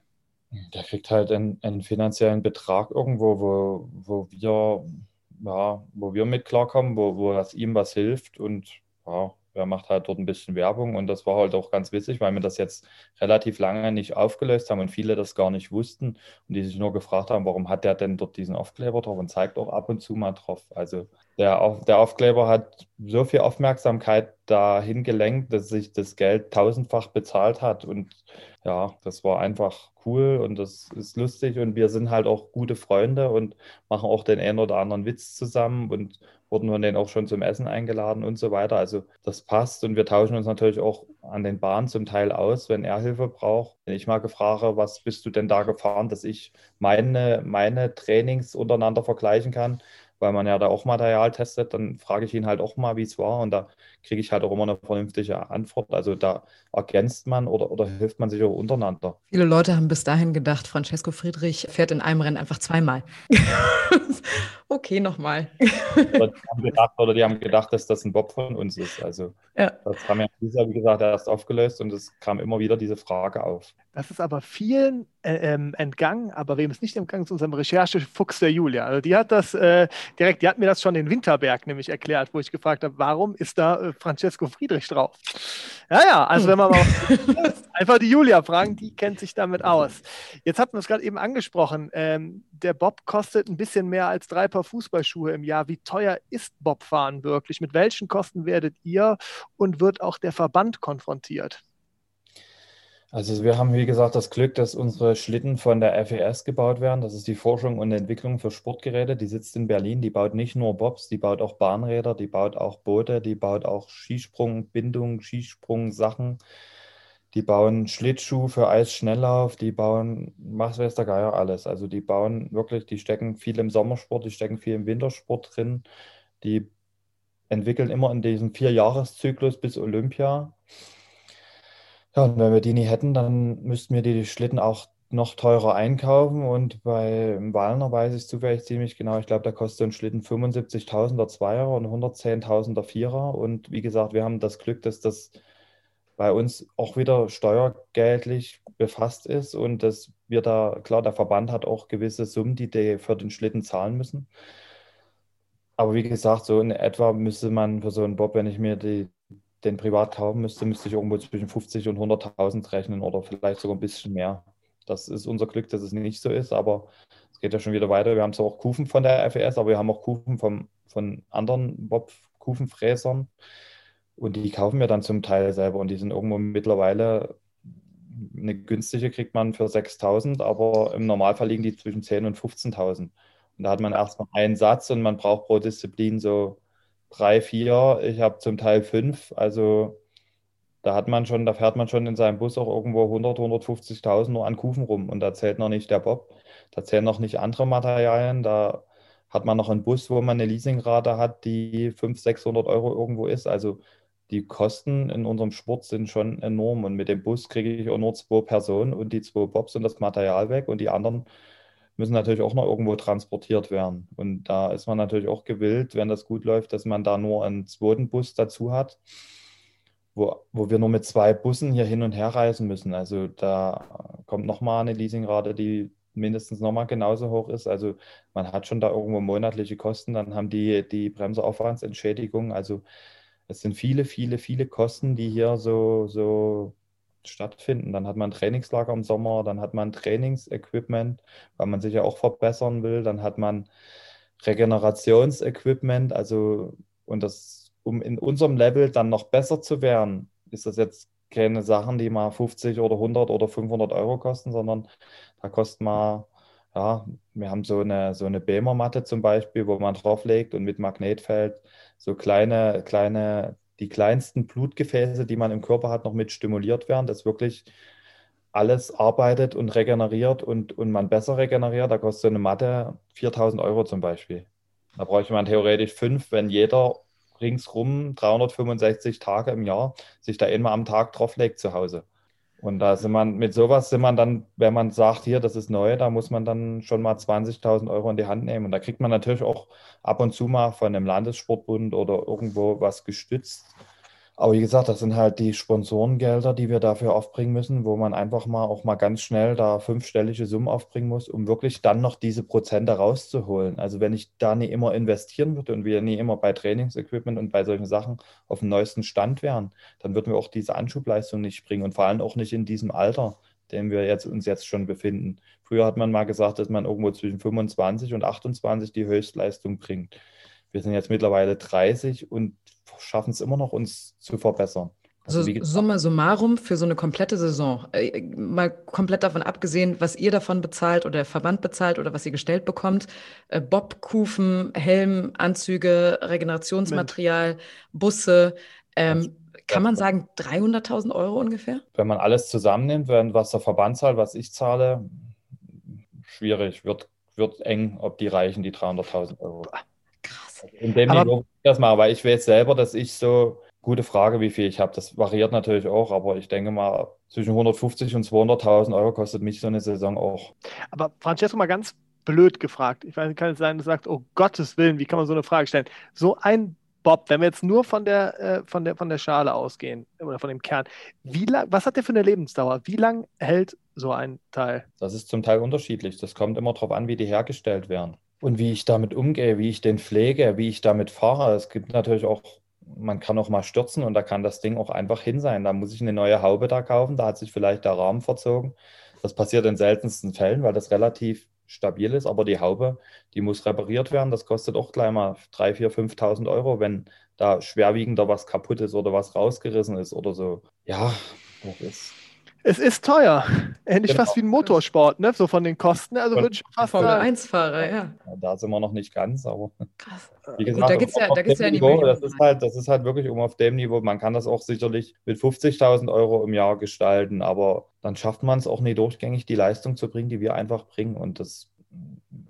Der kriegt halt einen, einen finanziellen Betrag irgendwo, wo, wo wir ja, wo wir mit klarkommen, wo, wo das ihm was hilft und ja, er macht halt dort ein bisschen Werbung und das war halt auch ganz witzig, weil wir das jetzt relativ lange nicht aufgelöst haben und viele das gar nicht wussten und die sich nur gefragt haben, warum hat der denn dort diesen Aufkleber drauf und zeigt auch ab und zu mal drauf. Also der, der Aufkleber hat so viel Aufmerksamkeit dahin gelenkt, dass sich das Geld tausendfach bezahlt hat und ja, das war einfach cool und das ist lustig und wir sind halt auch gute Freunde und machen auch den einen oder anderen Witz zusammen und wurden von denen auch schon zum Essen eingeladen und so weiter. Also das passt und wir tauschen uns natürlich auch an den Bahnen zum Teil aus, wenn er Hilfe braucht. Wenn ich mal gefragt, was bist du denn da gefahren, dass ich meine, meine Trainings untereinander vergleichen kann, weil man ja da auch Material testet, dann frage ich ihn halt auch mal, wie es war und da kriege ich halt auch immer eine vernünftige Antwort. Also da ergänzt man oder, oder hilft man sich auch untereinander. Viele Leute haben bis dahin gedacht, Francesco Friedrich fährt in einem Rennen einfach zweimal. <laughs> okay, nochmal. oder, oder, die haben gedacht, dass das ein Bob von uns ist. Also ja. das haben wir dieses wie gesagt, erst aufgelöst und es kam immer wieder diese Frage auf. Das ist aber vielen äh, ähm, entgangen, aber wem es nicht entgangen ist, unserem Recherchefuchs der Julia. Also die hat das äh, direkt, die hat mir das schon in Winterberg nämlich erklärt, wo ich gefragt habe, warum ist da äh, Francesco Friedrich drauf? Ja, ja, also wenn man mal <laughs> einfach die Julia fragen, die kennt sich damit aus. Jetzt hatten wir es gerade eben angesprochen, ähm, der Bob kostet ein bisschen mehr als drei Paar Fußballschuhe im Jahr. Wie teuer ist Bobfahren wirklich? Mit welchen Kosten werdet ihr und wird auch der Verband konfrontiert? Also wir haben, wie gesagt, das Glück, dass unsere Schlitten von der FES gebaut werden. Das ist die Forschung und Entwicklung für Sportgeräte. Die sitzt in Berlin. Die baut nicht nur Bobs, die baut auch Bahnräder, die baut auch Boote, die baut auch Skisprung, Bindung, Skisprung, Sachen. Die bauen Schlittschuh für Eisschnelllauf, die bauen, was weiß der Geier, alles. Also die bauen wirklich, die stecken viel im Sommersport, die stecken viel im Wintersport drin. Die entwickeln immer in diesem Vierjahreszyklus bis Olympia. Ja, und wenn wir die nie hätten, dann müssten wir die Schlitten auch noch teurer einkaufen. Und bei Wallner weiß ich zufällig ziemlich genau, ich glaube, da kostet ein Schlitten 75.000er Zweier und 110.000er Vierer. Und wie gesagt, wir haben das Glück, dass das bei uns auch wieder steuergeldlich befasst ist und dass wir da, klar, der Verband hat auch gewisse Summen, die die für den Schlitten zahlen müssen. Aber wie gesagt, so in etwa müsste man für so einen Bob, wenn ich mir die, den privat kaufen müsste, müsste ich irgendwo zwischen 50 und 100.000 rechnen oder vielleicht sogar ein bisschen mehr. Das ist unser Glück, dass es nicht so ist, aber es geht ja schon wieder weiter. Wir haben zwar auch Kufen von der FES, aber wir haben auch Kufen vom, von anderen Bob-Kufenfräsern und die kaufen wir dann zum Teil selber und die sind irgendwo mittlerweile eine günstige kriegt man für 6.000, aber im Normalfall liegen die zwischen 10.000 und 15.000. Und da hat man erstmal einen Satz und man braucht pro Disziplin so drei, vier, ich habe zum Teil fünf. Also da hat man schon, da fährt man schon in seinem Bus auch irgendwo 100, 150.000 nur an Kufen rum und da zählt noch nicht der Bob, da zählen noch nicht andere Materialien, da hat man noch einen Bus, wo man eine Leasingrate hat, die 500, 600 Euro irgendwo ist. Also die Kosten in unserem Sport sind schon enorm und mit dem Bus kriege ich auch nur zwei Personen und die zwei Bobs und das Material weg und die anderen müssen natürlich auch noch irgendwo transportiert werden. Und da ist man natürlich auch gewillt, wenn das gut läuft, dass man da nur einen zweiten Bus dazu hat, wo, wo wir nur mit zwei Bussen hier hin und her reisen müssen. Also da kommt nochmal eine Leasingrate, die mindestens nochmal genauso hoch ist. Also man hat schon da irgendwo monatliche Kosten, dann haben die die Bremseaufwandsentschädigung. Also es sind viele, viele, viele Kosten, die hier so, so stattfinden. Dann hat man Trainingslager im Sommer, dann hat man Trainingsequipment, weil man sich ja auch verbessern will. Dann hat man Regenerationsequipment, also und das um in unserem Level dann noch besser zu werden, ist das jetzt keine Sachen, die mal 50 oder 100 oder 500 Euro kosten, sondern da kostet mal, ja, wir haben so eine, so eine Bämermatte zum Beispiel, wo man drauflegt und mit Magnetfeld so kleine, kleine, die kleinsten Blutgefäße, die man im Körper hat, noch mit stimuliert werden, dass wirklich alles arbeitet und regeneriert und, und man besser regeneriert. Da kostet eine Matte 4000 Euro zum Beispiel. Da bräuchte man theoretisch fünf, wenn jeder ringsrum 365 Tage im Jahr sich da einmal am Tag drauflegt zu Hause. Und da sind man, mit sowas sind man dann, wenn man sagt, hier, das ist neu, da muss man dann schon mal 20.000 Euro in die Hand nehmen. Und da kriegt man natürlich auch ab und zu mal von einem Landessportbund oder irgendwo was gestützt. Aber wie gesagt, das sind halt die Sponsorengelder, die wir dafür aufbringen müssen, wo man einfach mal auch mal ganz schnell da fünfstellige Summen aufbringen muss, um wirklich dann noch diese Prozente rauszuholen. Also wenn ich da nie immer investieren würde und wir nie immer bei Trainingsequipment und bei solchen Sachen auf dem neuesten Stand wären, dann würden wir auch diese Anschubleistung nicht bringen und vor allem auch nicht in diesem Alter, dem wir jetzt, uns jetzt schon befinden. Früher hat man mal gesagt, dass man irgendwo zwischen 25 und 28 die Höchstleistung bringt. Wir sind jetzt mittlerweile 30 und schaffen es immer noch, uns zu verbessern. Also, also summa summarum für so eine komplette Saison, äh, mal komplett davon abgesehen, was ihr davon bezahlt oder der Verband bezahlt oder was ihr gestellt bekommt, äh, Bobkufen, Helm, Anzüge, Regenerationsmaterial, Busse, ähm, kann man sagen 300.000 Euro ungefähr? Wenn man alles zusammennimmt, was der Verband zahlt, was ich zahle, schwierig, wird, wird eng, ob die reichen, die 300.000 Euro. Krass. In dem aber, Niveau das mal, weil ich weiß selber, dass ich so, gute Frage, wie viel ich habe. Das variiert natürlich auch, aber ich denke mal, zwischen 150 und 200.000 Euro kostet mich so eine Saison auch. Aber Francesco, mal ganz blöd gefragt. Ich weiß, kann es sein, du sagst, oh Gottes Willen, wie kann man so eine Frage stellen? So ein Bob, wenn wir jetzt nur von der, äh, von der, von der Schale ausgehen oder von dem Kern, wie lang, was hat der für eine Lebensdauer? Wie lang hält so ein Teil? Das ist zum Teil unterschiedlich. Das kommt immer darauf an, wie die hergestellt werden und wie ich damit umgehe, wie ich den pflege, wie ich damit fahre. Es gibt natürlich auch, man kann auch mal stürzen und da kann das Ding auch einfach hin sein. Da muss ich eine neue Haube da kaufen, da hat sich vielleicht der Rahmen verzogen. Das passiert in seltensten Fällen, weil das relativ stabil ist, aber die Haube, die muss repariert werden. Das kostet auch gleich mal 3.000, 4.000, 5.000 Euro, wenn da schwerwiegender was kaputt ist oder was rausgerissen ist oder so. Ja, das ist es ist teuer. Ähnlich genau. fast wie ein Motorsport, ne? So von den Kosten. Also würde ich fast Formel 1-Fahrer, ja. Da sind wir noch nicht ganz, aber. Krass. Wie gesagt, Gut, da gibt es ja, da ja Niveau, das ist halt, Das ist halt wirklich um auf dem Niveau. Man kann das auch sicherlich mit 50.000 Euro im Jahr gestalten, aber dann schafft man es auch nicht durchgängig, die Leistung zu bringen, die wir einfach bringen. Und das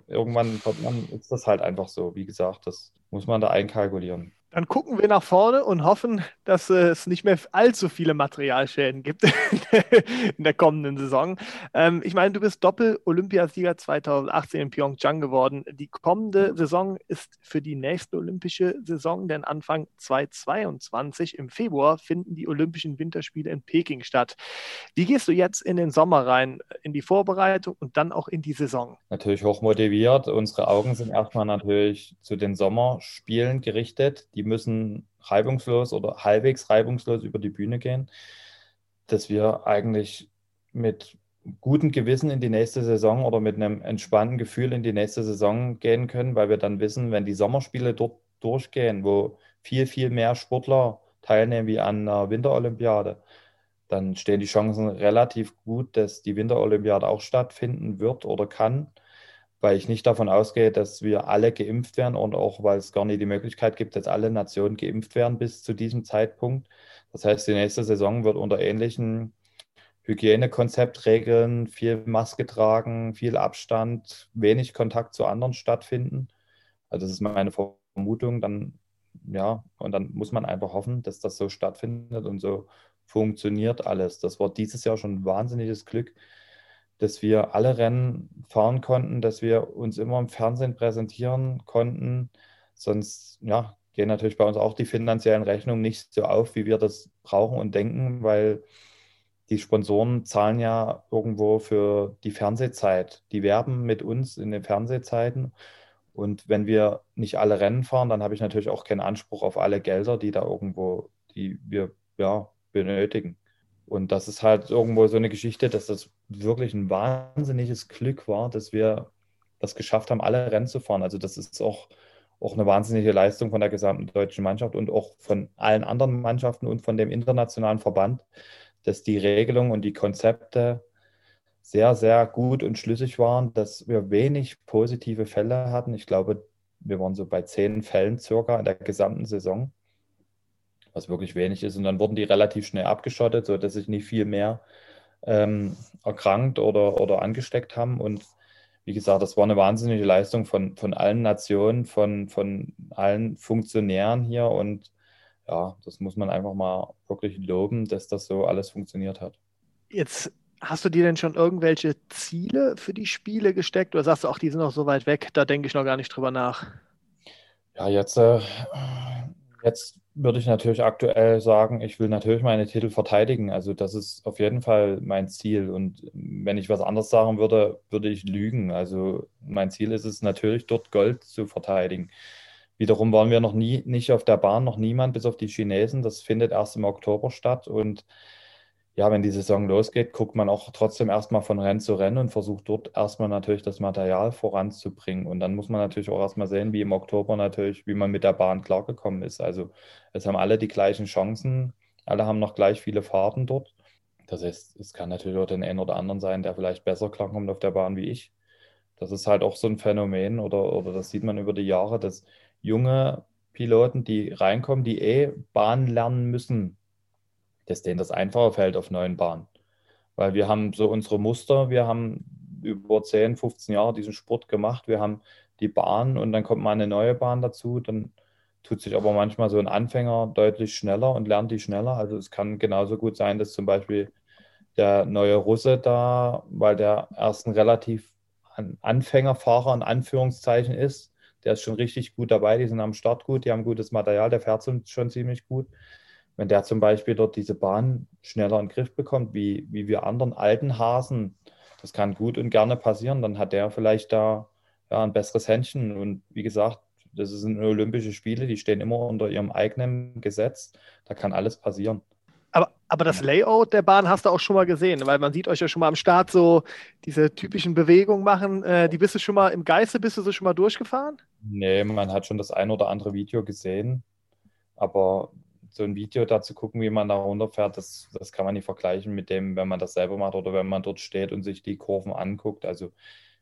irgendwann man, ist das halt einfach so. Wie gesagt, das muss man da einkalkulieren. Dann gucken wir nach vorne und hoffen, dass es nicht mehr allzu viele Materialschäden gibt <laughs> in der kommenden Saison. Ähm, ich meine, du bist Doppel-Olympiasieger 2018 in Pyeongchang geworden. Die kommende Saison ist für die nächste olympische Saison, denn Anfang 2022 im Februar finden die Olympischen Winterspiele in Peking statt. Wie gehst du jetzt in den Sommer rein, in die Vorbereitung und dann auch in die Saison? Natürlich hoch motiviert. Unsere Augen sind erstmal natürlich zu den Sommerspielen gerichtet die müssen reibungslos oder halbwegs reibungslos über die Bühne gehen, dass wir eigentlich mit gutem Gewissen in die nächste Saison oder mit einem entspannten Gefühl in die nächste Saison gehen können, weil wir dann wissen, wenn die Sommerspiele dort durchgehen, wo viel, viel mehr Sportler teilnehmen wie an der Winterolympiade, dann stehen die Chancen relativ gut, dass die Winterolympiade auch stattfinden wird oder kann weil ich nicht davon ausgehe, dass wir alle geimpft werden und auch weil es gar nicht die Möglichkeit gibt, dass alle Nationen geimpft werden bis zu diesem Zeitpunkt. Das heißt, die nächste Saison wird unter ähnlichen Hygienekonzeptregeln, viel Maske tragen, viel Abstand, wenig Kontakt zu anderen stattfinden. Also das ist meine Vermutung. Dann ja, und dann muss man einfach hoffen, dass das so stattfindet und so funktioniert alles. Das war dieses Jahr schon ein wahnsinniges Glück, dass wir alle Rennen fahren konnten, dass wir uns immer im Fernsehen präsentieren konnten. Sonst ja, gehen natürlich bei uns auch die finanziellen Rechnungen nicht so auf, wie wir das brauchen und denken, weil die Sponsoren zahlen ja irgendwo für die Fernsehzeit. Die werben mit uns in den Fernsehzeiten. Und wenn wir nicht alle Rennen fahren, dann habe ich natürlich auch keinen Anspruch auf alle Gelder, die da irgendwo, die wir ja, benötigen. Und das ist halt irgendwo so eine Geschichte, dass das wirklich ein wahnsinniges Glück war, dass wir das geschafft haben, alle Rennen zu fahren. Also das ist auch auch eine wahnsinnige Leistung von der gesamten deutschen Mannschaft und auch von allen anderen Mannschaften und von dem internationalen Verband, dass die Regelungen und die Konzepte sehr, sehr gut und schlüssig waren, dass wir wenig positive Fälle hatten. Ich glaube, wir waren so bei zehn Fällen circa in der gesamten Saison, was wirklich wenig ist. Und dann wurden die relativ schnell abgeschottet, sodass sich nicht viel mehr ähm, erkrankt oder, oder angesteckt haben. Und wie gesagt, das war eine wahnsinnige Leistung von, von allen Nationen, von, von allen Funktionären hier. Und ja, das muss man einfach mal wirklich loben, dass das so alles funktioniert hat. Jetzt hast du dir denn schon irgendwelche Ziele für die Spiele gesteckt oder sagst du, auch die sind noch so weit weg, da denke ich noch gar nicht drüber nach? Ja, jetzt, äh, jetzt würde ich natürlich aktuell sagen, ich will natürlich meine Titel verteidigen. Also das ist auf jeden Fall mein Ziel. Und wenn ich was anderes sagen würde, würde ich lügen. Also mein Ziel ist es natürlich, dort Gold zu verteidigen. Wiederum waren wir noch nie nicht auf der Bahn, noch niemand bis auf die Chinesen. Das findet erst im Oktober statt. Und ja, wenn die Saison losgeht, guckt man auch trotzdem erstmal von Rennen zu Rennen und versucht dort erstmal natürlich das Material voranzubringen. Und dann muss man natürlich auch erstmal sehen, wie im Oktober natürlich, wie man mit der Bahn klargekommen ist. Also es haben alle die gleichen Chancen, alle haben noch gleich viele Fahrten dort. Das heißt, es kann natürlich auch den einen oder anderen sein, der vielleicht besser klarkommt auf der Bahn wie ich. Das ist halt auch so ein Phänomen oder, oder das sieht man über die Jahre, dass junge Piloten, die reinkommen, die eh Bahn lernen müssen, dass denen das einfacher fällt auf neuen Bahnen. Weil wir haben so unsere Muster, wir haben über 10, 15 Jahre diesen Sport gemacht, wir haben die Bahn und dann kommt mal eine neue Bahn dazu, dann tut sich aber manchmal so ein Anfänger deutlich schneller und lernt die schneller. Also es kann genauso gut sein, dass zum Beispiel der neue Russe da, weil der erst ein relativ Anfängerfahrer in Anführungszeichen ist, der ist schon richtig gut dabei, die sind am Start gut, die haben gutes Material, der fährt schon ziemlich gut wenn der zum Beispiel dort diese Bahn schneller in den Griff bekommt, wie, wie wir anderen alten Hasen, das kann gut und gerne passieren, dann hat der vielleicht da ja, ein besseres Händchen. Und wie gesagt, das sind Olympische Spiele, die stehen immer unter ihrem eigenen Gesetz. Da kann alles passieren. Aber, aber das Layout der Bahn hast du auch schon mal gesehen, weil man sieht euch ja schon mal am Start so diese typischen Bewegungen machen. Äh, die bist du schon mal im Geiste, bist du so schon mal durchgefahren? Nee, man hat schon das ein oder andere Video gesehen. Aber so ein Video dazu gucken, wie man da runterfährt, das, das kann man nicht vergleichen mit dem, wenn man das selber macht oder wenn man dort steht und sich die Kurven anguckt. Also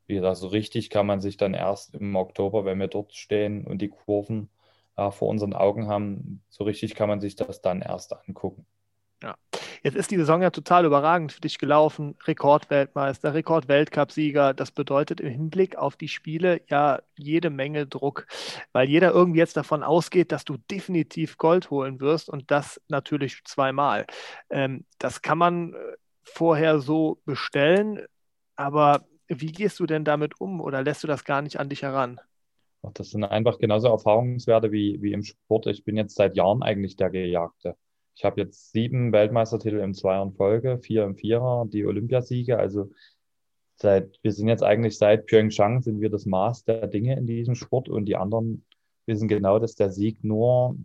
wie gesagt, so richtig kann man sich dann erst im Oktober, wenn wir dort stehen und die Kurven äh, vor unseren Augen haben, so richtig kann man sich das dann erst angucken. Jetzt ist die Saison ja total überragend für dich gelaufen. Rekordweltmeister, Rekordweltcupsieger. Das bedeutet im Hinblick auf die Spiele ja jede Menge Druck, weil jeder irgendwie jetzt davon ausgeht, dass du definitiv Gold holen wirst und das natürlich zweimal. Ähm, das kann man äh, vorher so bestellen, aber wie gehst du denn damit um oder lässt du das gar nicht an dich heran? Das sind einfach genauso Erfahrungswerte wie, wie im Sport. Ich bin jetzt seit Jahren eigentlich der Gejagte. Ich habe jetzt sieben Weltmeistertitel im Zweier in Folge, vier im Vierer, die Olympiasiege. Also seit, wir sind jetzt eigentlich seit Pyeongchang sind wir das Maß der Dinge in diesem Sport und die anderen wissen genau, dass der Sieg nur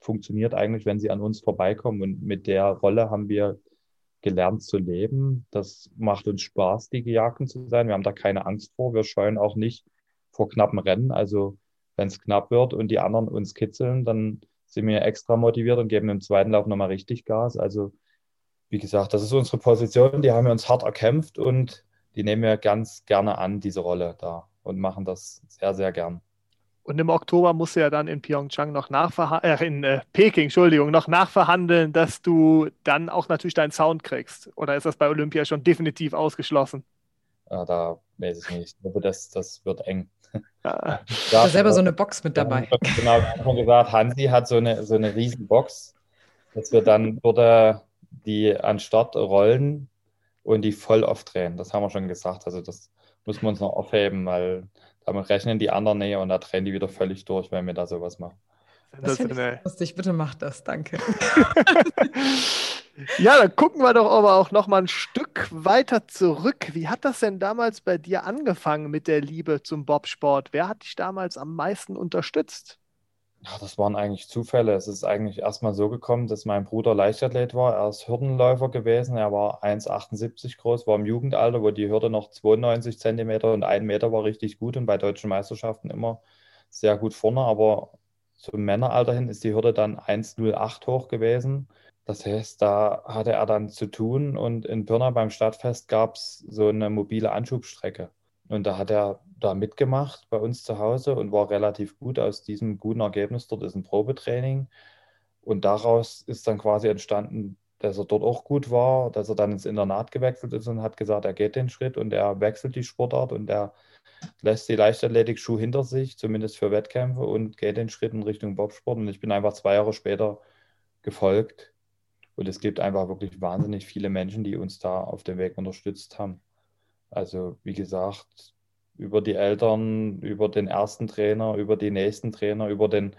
funktioniert eigentlich, wenn sie an uns vorbeikommen. Und mit der Rolle haben wir gelernt zu leben. Das macht uns Spaß, die Gejagten zu sein. Wir haben da keine Angst vor. Wir scheuen auch nicht vor knappen Rennen. Also wenn es knapp wird und die anderen uns kitzeln, dann sind wir extra motiviert und geben im zweiten Lauf nochmal richtig Gas. Also, wie gesagt, das ist unsere Position, die haben wir uns hart erkämpft und die nehmen wir ganz gerne an, diese Rolle da und machen das sehr, sehr gern. Und im Oktober musst du ja dann in Pyeongchang noch nachverhandeln, äh, in äh, Peking, Entschuldigung, noch nachverhandeln, dass du dann auch natürlich deinen Sound kriegst. Oder ist das bei Olympia schon definitiv ausgeschlossen? Ja, da weiß ich nicht. Ich glaube, das, das wird eng. Ja. Da selber so eine Box mit dabei. Genau, wir haben schon gesagt, Hansi hat so eine, so eine riesen Box, dass wir dann würde die an Start rollen und die voll aufdrehen. Das haben wir schon gesagt. Also das müssen wir uns noch aufheben, weil damit rechnen die anderen näher und da drehen die wieder völlig durch, wenn wir da sowas machen. Das finde ich lustig. Bitte mach das. Danke. <laughs> Ja, dann gucken wir doch aber auch noch mal ein Stück weiter zurück. Wie hat das denn damals bei dir angefangen mit der Liebe zum Bobsport? Wer hat dich damals am meisten unterstützt? Ja, das waren eigentlich Zufälle. Es ist eigentlich erstmal so gekommen, dass mein Bruder Leichtathlet war. Er ist Hürdenläufer gewesen. Er war 1,78 groß, war im Jugendalter, wo die Hürde noch 92 Zentimeter und 1 Meter war richtig gut und bei deutschen Meisterschaften immer sehr gut vorne, aber zum Männeralter hin ist die Hürde dann 1,08 hoch gewesen. Das heißt, da hatte er dann zu tun und in Pirna beim Stadtfest gab es so eine mobile Anschubstrecke. Und da hat er da mitgemacht bei uns zu Hause und war relativ gut aus diesem guten Ergebnis. Dort ist ein Probetraining. Und daraus ist dann quasi entstanden, dass er dort auch gut war, dass er dann ins Internat gewechselt ist und hat gesagt, er geht den Schritt und er wechselt die Sportart und er lässt die Leichtathletik-Schuh hinter sich, zumindest für Wettkämpfe und geht den Schritt in Richtung Bobsport. Und ich bin einfach zwei Jahre später gefolgt. Und es gibt einfach wirklich wahnsinnig viele Menschen, die uns da auf dem Weg unterstützt haben. Also wie gesagt, über die Eltern, über den ersten Trainer, über die nächsten Trainer, über den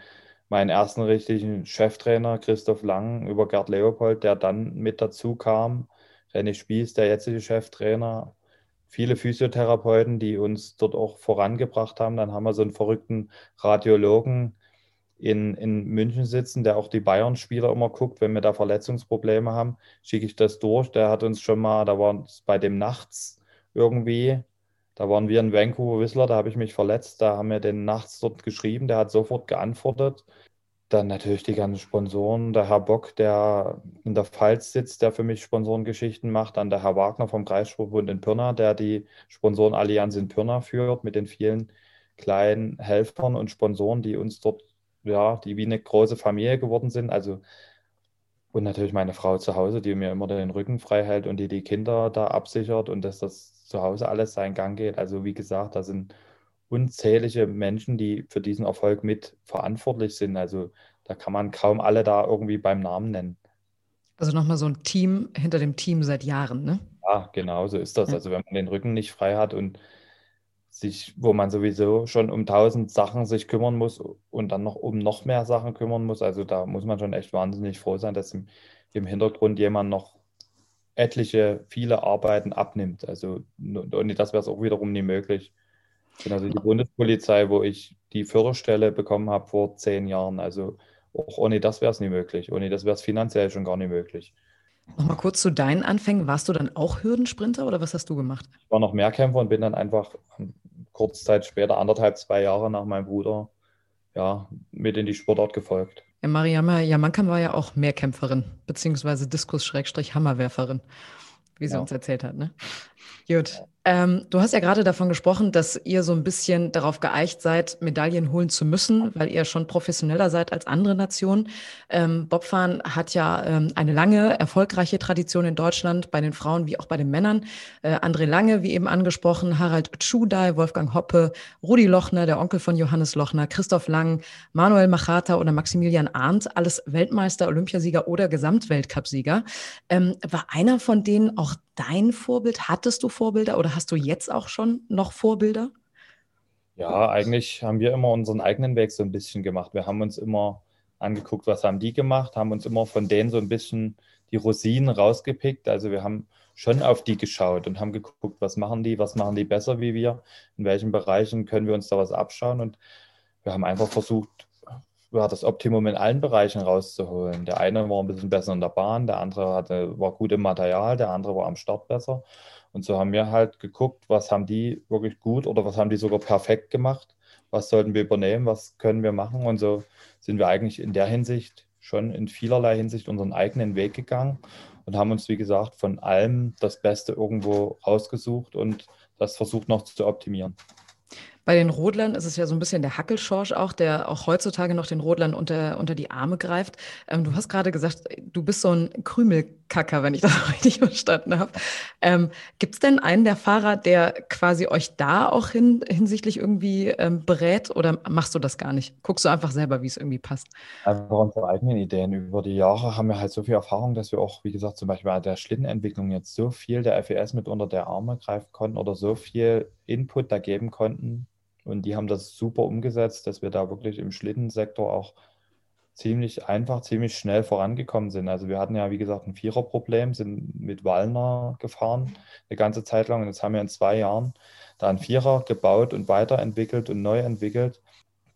meinen ersten richtigen Cheftrainer Christoph Lang, über Gerd Leopold, der dann mit dazu kam, René Spieß, der jetzige Cheftrainer, viele Physiotherapeuten, die uns dort auch vorangebracht haben. Dann haben wir so einen verrückten Radiologen in, in München sitzen, der auch die Bayern-Spieler immer guckt, wenn wir da Verletzungsprobleme haben, schicke ich das durch. Der hat uns schon mal, da war es bei dem nachts irgendwie, da waren wir in Vancouver Whistler, da habe ich mich verletzt, da haben wir den nachts dort geschrieben, der hat sofort geantwortet. Dann natürlich die ganzen Sponsoren, der Herr Bock, der in der Pfalz sitzt, der für mich Sponsorengeschichten macht, dann der Herr Wagner vom Kreissportbund in Pirna, der die Sponsorenallianz in Pirna führt mit den vielen kleinen Helfern und Sponsoren, die uns dort, ja, die wie eine große Familie geworden sind. Also und natürlich meine Frau zu Hause, die mir immer den Rücken frei hält und die die Kinder da absichert und dass das zu Hause alles seinen Gang geht. Also wie gesagt, da sind unzählige Menschen, die für diesen Erfolg mit verantwortlich sind. Also da kann man kaum alle da irgendwie beim Namen nennen. Also nochmal so ein Team hinter dem Team seit Jahren, ne? Ja, genau so ist das. Ja. Also wenn man den Rücken nicht frei hat und sich, wo man sowieso schon um tausend Sachen sich kümmern muss und dann noch um noch mehr Sachen kümmern muss, also da muss man schon echt wahnsinnig froh sein, dass im, im Hintergrund jemand noch etliche, viele Arbeiten abnimmt. Also ohne das wäre es auch wiederum nie möglich. Genauso die Bundespolizei, wo ich die Förderstelle bekommen habe vor zehn Jahren. Also auch ohne das wäre es nie möglich. Ohne das wäre es finanziell schon gar nicht möglich. Nochmal kurz zu deinen Anfängen. Warst du dann auch Hürdensprinter oder was hast du gemacht? Ich war noch Mehrkämpfer und bin dann einfach kurz Zeit später, anderthalb, zwei Jahre nach meinem Bruder, ja, mit in die Sportart gefolgt. Ja, Mariama Jamankam war ja auch Mehrkämpferin, beziehungsweise Diskus-Hammerwerferin, wie sie ja. uns erzählt hat. Ne? Gut. Ähm, du hast ja gerade davon gesprochen, dass ihr so ein bisschen darauf geeicht seid, Medaillen holen zu müssen, weil ihr schon professioneller seid als andere Nationen. Ähm, Bobfahren hat ja ähm, eine lange, erfolgreiche Tradition in Deutschland, bei den Frauen wie auch bei den Männern. Äh, André Lange, wie eben angesprochen, Harald Tschudai, Wolfgang Hoppe, Rudi Lochner, der Onkel von Johannes Lochner, Christoph Lang, Manuel Machata oder Maximilian Arndt, alles Weltmeister, Olympiasieger oder Gesamtweltcupsieger. Ähm, war einer von denen auch dein Vorbild? Hattest du Vorbilder oder hast du jetzt auch schon noch Vorbilder? Ja, eigentlich haben wir immer unseren eigenen Weg so ein bisschen gemacht. Wir haben uns immer angeguckt, was haben die gemacht, haben uns immer von denen so ein bisschen die Rosinen rausgepickt. Also wir haben schon auf die geschaut und haben geguckt, was machen die, was machen die besser wie wir, in welchen Bereichen können wir uns da was abschauen. Und wir haben einfach versucht, ja, das Optimum in allen Bereichen rauszuholen. Der eine war ein bisschen besser in der Bahn, der andere hatte, war gut im Material, der andere war am Start besser. Und so haben wir halt geguckt, was haben die wirklich gut oder was haben die sogar perfekt gemacht, was sollten wir übernehmen, was können wir machen. Und so sind wir eigentlich in der Hinsicht schon in vielerlei Hinsicht unseren eigenen Weg gegangen und haben uns, wie gesagt, von allem das Beste irgendwo rausgesucht und das versucht noch zu optimieren. Bei den Rodlern ist es ja so ein bisschen der Hackelschorsch auch, der auch heutzutage noch den Rodlern unter, unter die Arme greift. Ähm, du hast gerade gesagt, du bist so ein Krümelkacker, wenn ich das <laughs> richtig verstanden habe. Ähm, Gibt es denn einen der Fahrer, der quasi euch da auch hin, hinsichtlich irgendwie ähm, berät oder machst du das gar nicht? Guckst du einfach selber, wie es irgendwie passt? Einfach unsere eigenen Ideen. Über die Jahre haben wir halt so viel Erfahrung, dass wir auch, wie gesagt, zum Beispiel bei der Schlittenentwicklung jetzt so viel der FES mit unter der Arme greifen konnten oder so viel Input da geben konnten, und die haben das super umgesetzt, dass wir da wirklich im Schlittensektor auch ziemlich einfach, ziemlich schnell vorangekommen sind. Also wir hatten ja, wie gesagt, ein Viererproblem, sind mit Wallner gefahren eine ganze Zeit lang. Und jetzt haben wir in zwei Jahren da einen Vierer gebaut und weiterentwickelt und neu entwickelt,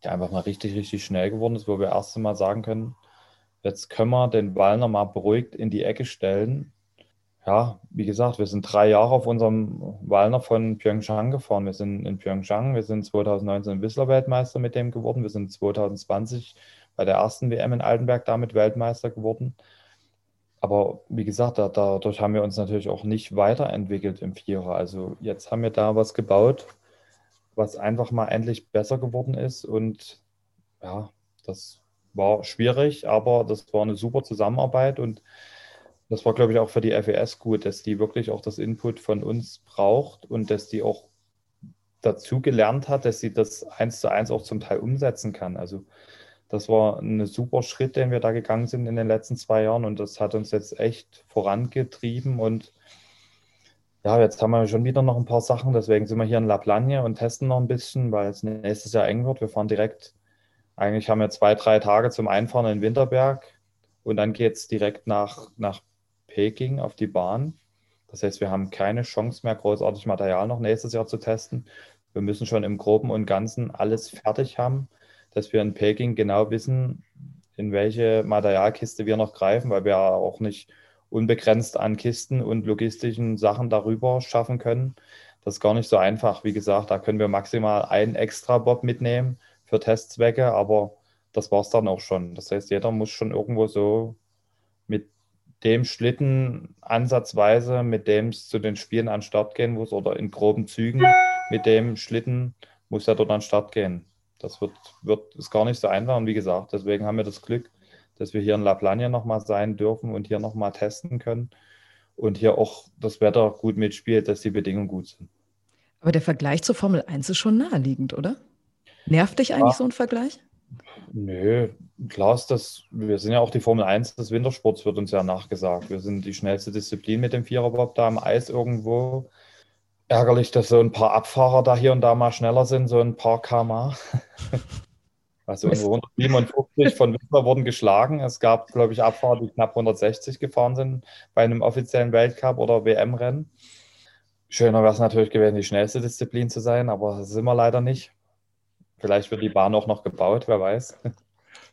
der einfach mal richtig, richtig schnell geworden ist, wo wir erst einmal sagen können, jetzt können wir den Wallner mal beruhigt in die Ecke stellen ja, wie gesagt, wir sind drei Jahre auf unserem Wallner von Pyeongchang gefahren. Wir sind in Pyeongchang, wir sind 2019 Whistler-Weltmeister mit dem geworden. Wir sind 2020 bei der ersten WM in Altenberg damit Weltmeister geworden. Aber wie gesagt, da, dadurch haben wir uns natürlich auch nicht weiterentwickelt im Vierer. Also jetzt haben wir da was gebaut, was einfach mal endlich besser geworden ist. Und ja, das war schwierig, aber das war eine super Zusammenarbeit und das war, glaube ich, auch für die FES gut, dass die wirklich auch das Input von uns braucht und dass die auch dazu gelernt hat, dass sie das eins zu eins auch zum Teil umsetzen kann. Also das war ein super Schritt, den wir da gegangen sind in den letzten zwei Jahren und das hat uns jetzt echt vorangetrieben und ja, jetzt haben wir schon wieder noch ein paar Sachen, deswegen sind wir hier in La Plagne und testen noch ein bisschen, weil es nächstes Jahr eng wird. Wir fahren direkt, eigentlich haben wir zwei, drei Tage zum Einfahren in Winterberg und dann geht es direkt nach, nach Peking auf die Bahn. Das heißt, wir haben keine Chance mehr, großartig Material noch nächstes Jahr zu testen. Wir müssen schon im Groben und Ganzen alles fertig haben, dass wir in Peking genau wissen, in welche Materialkiste wir noch greifen, weil wir auch nicht unbegrenzt an Kisten und logistischen Sachen darüber schaffen können. Das ist gar nicht so einfach. Wie gesagt, da können wir maximal einen extra Bob mitnehmen für Testzwecke, aber das war es dann auch schon. Das heißt, jeder muss schon irgendwo so mit dem Schlitten ansatzweise, mit dem es zu den Spielen an den Start gehen muss oder in groben Zügen mit dem Schlitten muss er dort an den Start gehen. Das wird, wird ist gar nicht so einfach und wie gesagt, deswegen haben wir das Glück, dass wir hier in La Plagne nochmal sein dürfen und hier nochmal testen können und hier auch das Wetter gut mitspielt, dass die Bedingungen gut sind. Aber der Vergleich zur Formel 1 ist schon naheliegend, oder? Nervt dich eigentlich ja. so ein Vergleich? Nö, klar ist das, wir sind ja auch die Formel 1 des Wintersports, wird uns ja nachgesagt. Wir sind die schnellste Disziplin mit dem Viererbob da am Eis irgendwo. Ärgerlich, dass so ein paar Abfahrer da hier und da mal schneller sind, so ein paar km <laughs> Also 157 von Whistler wurden geschlagen. Es gab, glaube ich, Abfahrer, die knapp 160 gefahren sind bei einem offiziellen Weltcup oder WM-Rennen. Schöner wäre es natürlich gewesen, die schnellste Disziplin zu sein, aber das sind wir leider nicht. Vielleicht wird die Bahn auch noch gebaut, wer weiß.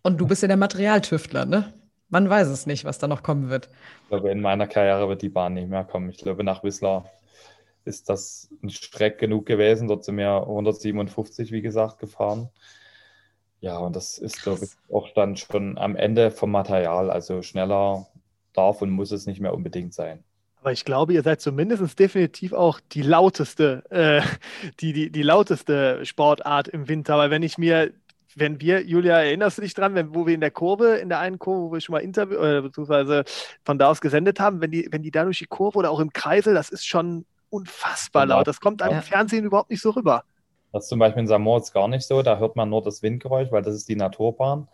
Und du bist ja der Materialtüftler, ne? Man weiß es nicht, was da noch kommen wird. Ich glaube, in meiner Karriere wird die Bahn nicht mehr kommen. Ich glaube, nach Whistler ist das ein Streck genug gewesen. Dort sind wir 157, wie gesagt, gefahren. Ja, und das ist, glaube ich, auch dann schon am Ende vom Material. Also schneller darf und muss es nicht mehr unbedingt sein. Aber ich glaube, ihr seid zumindest definitiv auch die lauteste, äh, die, die, die lauteste Sportart im Winter. Weil wenn ich mir, wenn wir, Julia, erinnerst du dich dran, wenn, wo wir in der Kurve, in der einen Kurve, wo wir schon mal Interview, äh, beziehungsweise von da aus gesendet haben, wenn die, wenn die da durch die Kurve oder auch im Kreisel, das ist schon unfassbar genau. laut. Das kommt ja. Fernsehen überhaupt nicht so rüber. Das ist zum Beispiel in Samoritz gar nicht so. Da hört man nur das Windgeräusch, weil das ist die Naturbahn.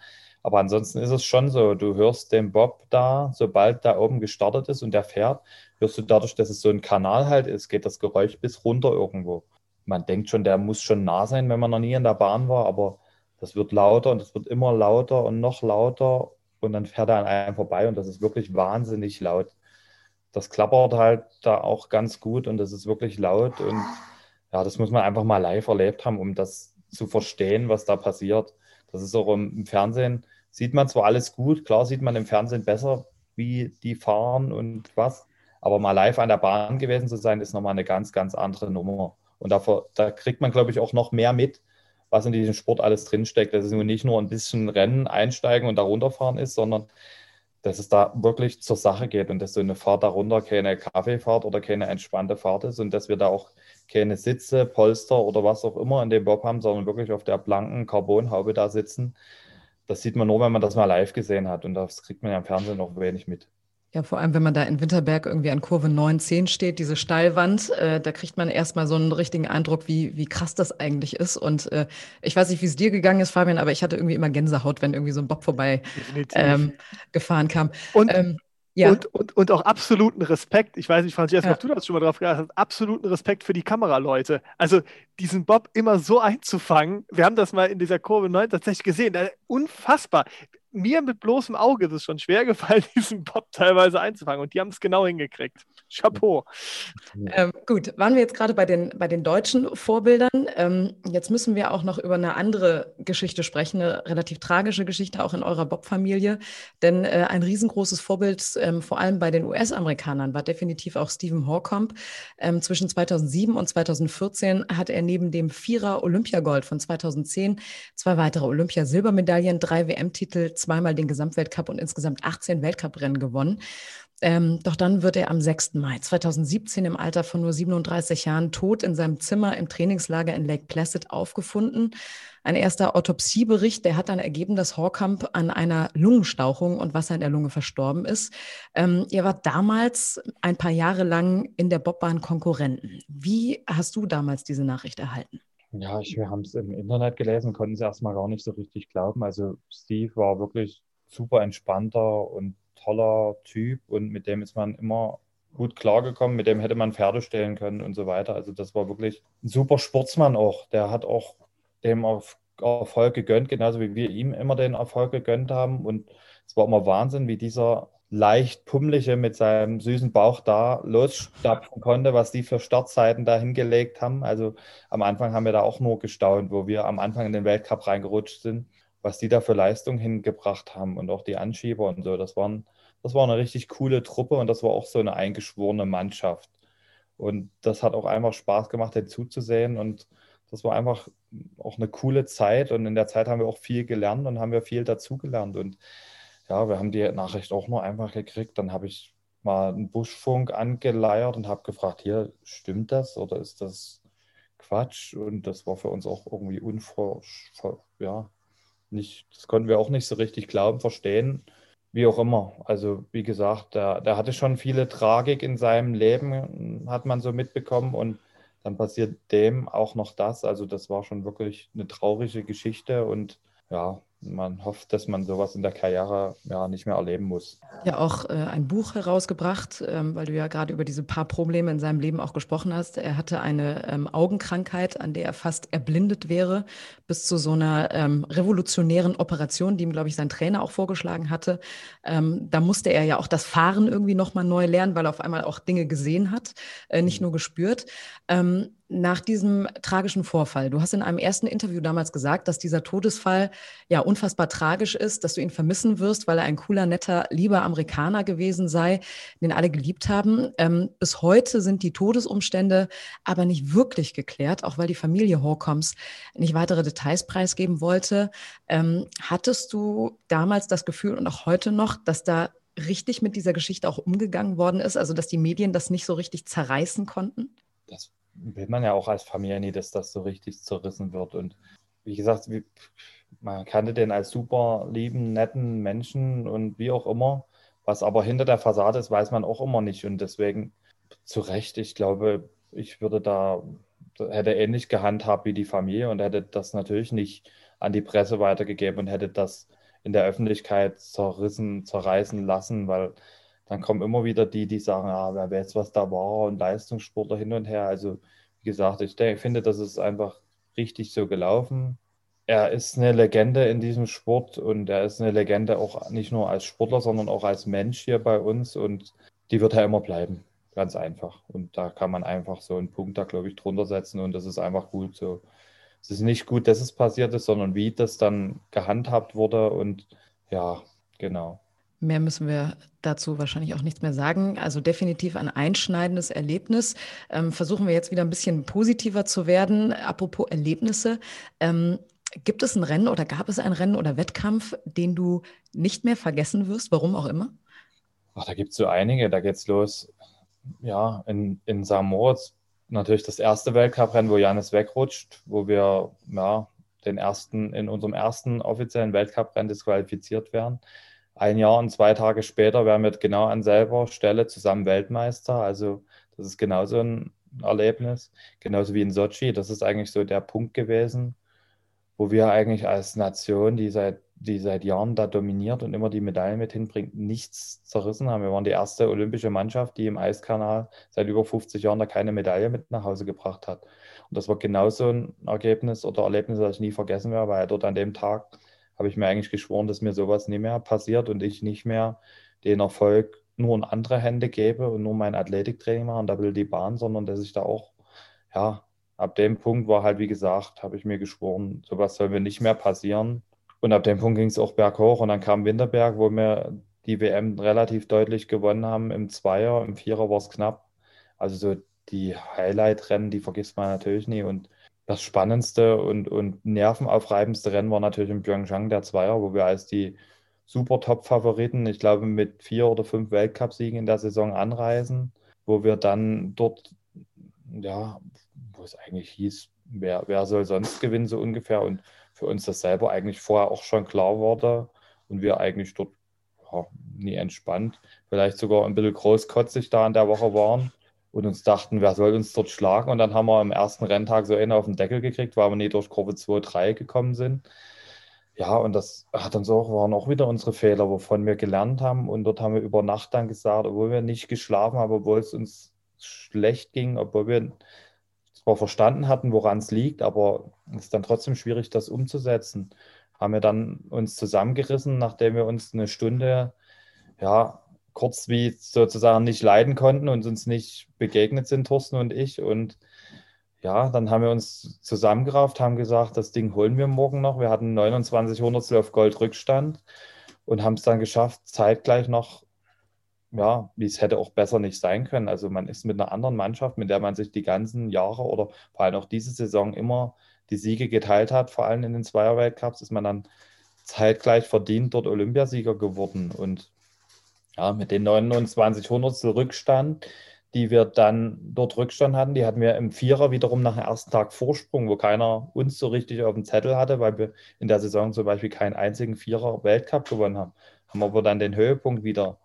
Aber ansonsten ist es schon so, du hörst den Bob da, sobald da oben gestartet ist und der fährt, hörst du dadurch, dass es so ein Kanal halt ist, geht das Geräusch bis runter irgendwo. Man denkt schon, der muss schon nah sein, wenn man noch nie in der Bahn war, aber das wird lauter und es wird immer lauter und noch lauter und dann fährt er an einem vorbei und das ist wirklich wahnsinnig laut. Das klappert halt da auch ganz gut und das ist wirklich laut und ja, das muss man einfach mal live erlebt haben, um das zu verstehen, was da passiert. Das ist auch im Fernsehen sieht man zwar alles gut, klar sieht man im Fernsehen besser, wie die fahren und was, aber mal live an der Bahn gewesen zu sein, ist nochmal eine ganz, ganz andere Nummer. Und davor, da kriegt man, glaube ich, auch noch mehr mit, was in diesem Sport alles drinsteckt. Dass es nun nicht nur ein bisschen Rennen einsteigen und da runterfahren ist, sondern dass es da wirklich zur Sache geht und dass so eine Fahrt darunter keine Kaffeefahrt oder keine entspannte Fahrt ist und dass wir da auch keine Sitze, Polster oder was auch immer in dem Bob haben, sondern wirklich auf der blanken Carbonhaube da sitzen das sieht man nur, wenn man das mal live gesehen hat. Und das kriegt man ja im Fernsehen noch wenig mit. Ja, vor allem, wenn man da in Winterberg irgendwie an Kurve 9, 10 steht, diese Steilwand, äh, da kriegt man erstmal so einen richtigen Eindruck, wie, wie krass das eigentlich ist. Und äh, ich weiß nicht, wie es dir gegangen ist, Fabian, aber ich hatte irgendwie immer Gänsehaut, wenn irgendwie so ein Bob vorbei ähm, gefahren kam. Und ähm, ja. Und, und, und auch absoluten Respekt. Ich weiß nicht, Francesca, ja. ob du das schon mal drauf geachtet hast. Absoluten Respekt für die Kameraleute. Also diesen Bob immer so einzufangen. Wir haben das mal in dieser Kurve 9 tatsächlich gesehen. Unfassbar. Mir mit bloßem Auge ist es schon schwer gefallen, <laughs> diesen Bob teilweise einzufangen. Und die haben es genau hingekriegt. Chapeau. Ähm, gut, waren wir jetzt gerade bei den, bei den deutschen Vorbildern. Ähm, jetzt müssen wir auch noch über eine andere Geschichte sprechen, eine relativ tragische Geschichte auch in eurer Bob-Familie. Denn äh, ein riesengroßes Vorbild, ähm, vor allem bei den US-Amerikanern, war definitiv auch Stephen Horcomb. Ähm, zwischen 2007 und 2014 hat er neben dem Vierer Olympiagold von 2010 zwei weitere Olympiasilbermedaillen, drei WM-Titel, zweimal den Gesamtweltcup und insgesamt 18 Weltcuprennen gewonnen. Ähm, doch dann wird er am 6. Mai 2017 im Alter von nur 37 Jahren tot in seinem Zimmer im Trainingslager in Lake Placid aufgefunden. Ein erster Autopsiebericht, der hat dann ergeben, dass Horkamp an einer Lungenstauchung und Wasser in der Lunge verstorben ist. Ähm, ihr wart damals ein paar Jahre lang in der Bobbahn Konkurrenten. Wie hast du damals diese Nachricht erhalten? Ja, ich, wir haben es im Internet gelesen, konnten es erstmal gar nicht so richtig glauben. Also Steve war wirklich super entspannter und toller Typ und mit dem ist man immer gut klargekommen, mit dem hätte man Pferde stellen können und so weiter. Also das war wirklich ein super Sportsmann auch. Der hat auch dem auf Erfolg gegönnt, genauso wie wir ihm immer den Erfolg gegönnt haben. Und es war immer Wahnsinn, wie dieser leicht pummelige mit seinem süßen Bauch da losstapfen konnte, was die für Startzeiten da hingelegt haben. Also am Anfang haben wir da auch nur gestaunt, wo wir am Anfang in den Weltcup reingerutscht sind, was die da für Leistung hingebracht haben und auch die Anschieber und so. Das, waren, das war eine richtig coole Truppe und das war auch so eine eingeschworene Mannschaft. Und das hat auch einfach Spaß gemacht, den zuzusehen und das war einfach auch eine coole Zeit und in der Zeit haben wir auch viel gelernt und haben wir viel dazugelernt und ja, wir haben die Nachricht auch nur einfach gekriegt. Dann habe ich mal einen Buschfunk angeleiert und habe gefragt, hier, stimmt das oder ist das Quatsch? Und das war für uns auch irgendwie unvor, ja, nicht, das konnten wir auch nicht so richtig glauben, verstehen, wie auch immer. Also wie gesagt, der, der hatte schon viele Tragik in seinem Leben, hat man so mitbekommen und dann passiert dem auch noch das. Also das war schon wirklich eine traurige Geschichte und ja, man hofft, dass man sowas in der Karriere ja nicht mehr erleben muss. Ja, auch äh, ein Buch herausgebracht, ähm, weil du ja gerade über diese paar Probleme in seinem Leben auch gesprochen hast. Er hatte eine ähm, Augenkrankheit, an der er fast erblindet wäre, bis zu so einer ähm, revolutionären Operation, die ihm, glaube ich, sein Trainer auch vorgeschlagen hatte. Ähm, da musste er ja auch das Fahren irgendwie nochmal neu lernen, weil er auf einmal auch Dinge gesehen hat, äh, nicht mhm. nur gespürt. Nach diesem tragischen Vorfall. Du hast in einem ersten Interview damals gesagt, dass dieser Todesfall ja unfassbar tragisch ist, dass du ihn vermissen wirst, weil er ein cooler, netter, lieber Amerikaner gewesen sei, den alle geliebt haben. Ähm, bis heute sind die Todesumstände aber nicht wirklich geklärt, auch weil die Familie Horcombs nicht weitere Details preisgeben wollte. Ähm, hattest du damals das Gefühl und auch heute noch, dass da richtig mit dieser Geschichte auch umgegangen worden ist, also dass die Medien das nicht so richtig zerreißen konnten? Das will man ja auch als Familie nie, dass das so richtig zerrissen wird. Und wie gesagt, wie, man kannte den als super lieben, netten Menschen und wie auch immer. Was aber hinter der Fassade ist, weiß man auch immer nicht. Und deswegen zu Recht, ich glaube, ich würde da, hätte ähnlich gehandhabt wie die Familie und hätte das natürlich nicht an die Presse weitergegeben und hätte das in der Öffentlichkeit zerrissen, zerreißen lassen, weil dann kommen immer wieder die, die sagen, ah, wer weiß, was da war und Leistungssportler hin und her. Also wie gesagt, ich denke, finde, das ist einfach richtig so gelaufen. Er ist eine Legende in diesem Sport und er ist eine Legende auch nicht nur als Sportler, sondern auch als Mensch hier bei uns und die wird er immer bleiben. Ganz einfach. Und da kann man einfach so einen Punkt da, glaube ich, drunter setzen und das ist einfach gut so. Es ist nicht gut, dass es passiert ist, sondern wie das dann gehandhabt wurde und ja, genau. Mehr müssen wir dazu wahrscheinlich auch nichts mehr sagen. Also definitiv ein einschneidendes Erlebnis. Ähm, versuchen wir jetzt wieder ein bisschen positiver zu werden. Apropos Erlebnisse. Ähm, gibt es ein Rennen oder gab es ein Rennen oder Wettkampf, den du nicht mehr vergessen wirst, warum auch immer? Ach, da gibt es so einige. Da geht es los. Ja, in, in St. Moritz natürlich das erste Weltcuprennen, wo Janis wegrutscht, wo wir ja, den ersten, in unserem ersten offiziellen Weltcuprennen disqualifiziert werden ein Jahr und zwei Tage später wären wir genau an selber Stelle zusammen Weltmeister. Also das ist genauso ein Erlebnis, genauso wie in Sochi. Das ist eigentlich so der Punkt gewesen, wo wir eigentlich als Nation, die seit, die seit Jahren da dominiert und immer die Medaillen mit hinbringt, nichts zerrissen haben. Wir waren die erste olympische Mannschaft, die im Eiskanal seit über 50 Jahren da keine Medaille mit nach Hause gebracht hat. Und das war genauso ein Ergebnis oder Erlebnis, das ich nie vergessen werde, weil dort an dem Tag habe ich mir eigentlich geschworen, dass mir sowas nie mehr passiert und ich nicht mehr den Erfolg nur in andere Hände gebe und nur mein Athletiktraining mache und da will die Bahn, sondern dass ich da auch, ja, ab dem Punkt war halt, wie gesagt, habe ich mir geschworen, sowas soll mir nicht mehr passieren. Und ab dem Punkt ging es auch berghoch und dann kam Winterberg, wo wir die WM relativ deutlich gewonnen haben im Zweier, im Vierer war es knapp. Also so die Highlight-Rennen, die vergisst man natürlich nie und das spannendste und, und nervenaufreibendste Rennen war natürlich in Pyeongchang der Zweier, wo wir als die super Top-Favoriten, ich glaube mit vier oder fünf Weltcupsiegen in der Saison anreisen, wo wir dann dort, ja, wo es eigentlich hieß, wer, wer soll sonst gewinnen, so ungefähr. Und für uns das selber eigentlich vorher auch schon klar wurde und wir eigentlich dort ja, nie entspannt, vielleicht sogar ein bisschen großkotzig da in der Woche waren und uns dachten, wer soll uns dort schlagen? Und dann haben wir am ersten Renntag so einen auf den Deckel gekriegt, weil wir nie durch Kurve 2, 3 gekommen sind. Ja, und das hat uns auch, waren auch wieder unsere Fehler, wovon wir gelernt haben. Und dort haben wir über Nacht dann gesagt, obwohl wir nicht geschlafen haben, obwohl es uns schlecht ging, obwohl wir zwar verstanden hatten, woran es liegt, aber es ist dann trotzdem schwierig, das umzusetzen. Haben wir dann uns zusammengerissen, nachdem wir uns eine Stunde ja, kurz wie sozusagen nicht leiden konnten und uns nicht begegnet sind, Thorsten und ich. Und ja, dann haben wir uns zusammengerafft, haben gesagt, das Ding holen wir morgen noch. Wir hatten 29 Hundertstel auf Gold Rückstand und haben es dann geschafft, zeitgleich noch, ja, wie es hätte auch besser nicht sein können. Also man ist mit einer anderen Mannschaft, mit der man sich die ganzen Jahre oder vor allem auch diese Saison immer die Siege geteilt hat, vor allem in den Zweierweltcups, ist man dann zeitgleich verdient dort Olympiasieger geworden. Und ja, mit den 29 Hundertstel Rückstand, die wir dann dort Rückstand hatten, die hatten wir im Vierer wiederum nach dem ersten Tag Vorsprung, wo keiner uns so richtig auf dem Zettel hatte, weil wir in der Saison zum Beispiel keinen einzigen Vierer Weltcup gewonnen haben. Haben aber dann den Höhepunkt wieder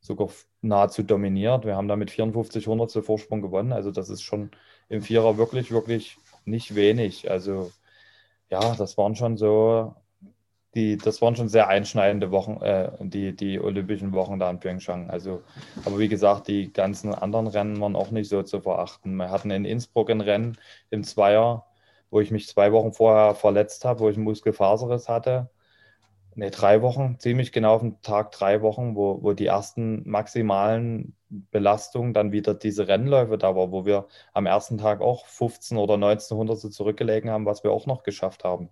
sogar nahezu dominiert. Wir haben da mit 54 Hundertstel Vorsprung gewonnen. Also das ist schon im Vierer wirklich, wirklich nicht wenig. Also ja, das waren schon so die, das waren schon sehr einschneidende Wochen, äh, die, die Olympischen Wochen da in Pyeongchang. Also, aber wie gesagt, die ganzen anderen Rennen waren auch nicht so zu verachten. Wir hatten in Innsbruck ein Rennen im Zweier, wo ich mich zwei Wochen vorher verletzt habe, wo ich einen Muskelfaserriss hatte. Ne, drei Wochen, ziemlich genau auf den Tag drei Wochen, wo, wo die ersten maximalen Belastungen dann wieder diese Rennläufe da war, wo wir am ersten Tag auch 15 oder 1900 zurückgelegen haben, was wir auch noch geschafft haben,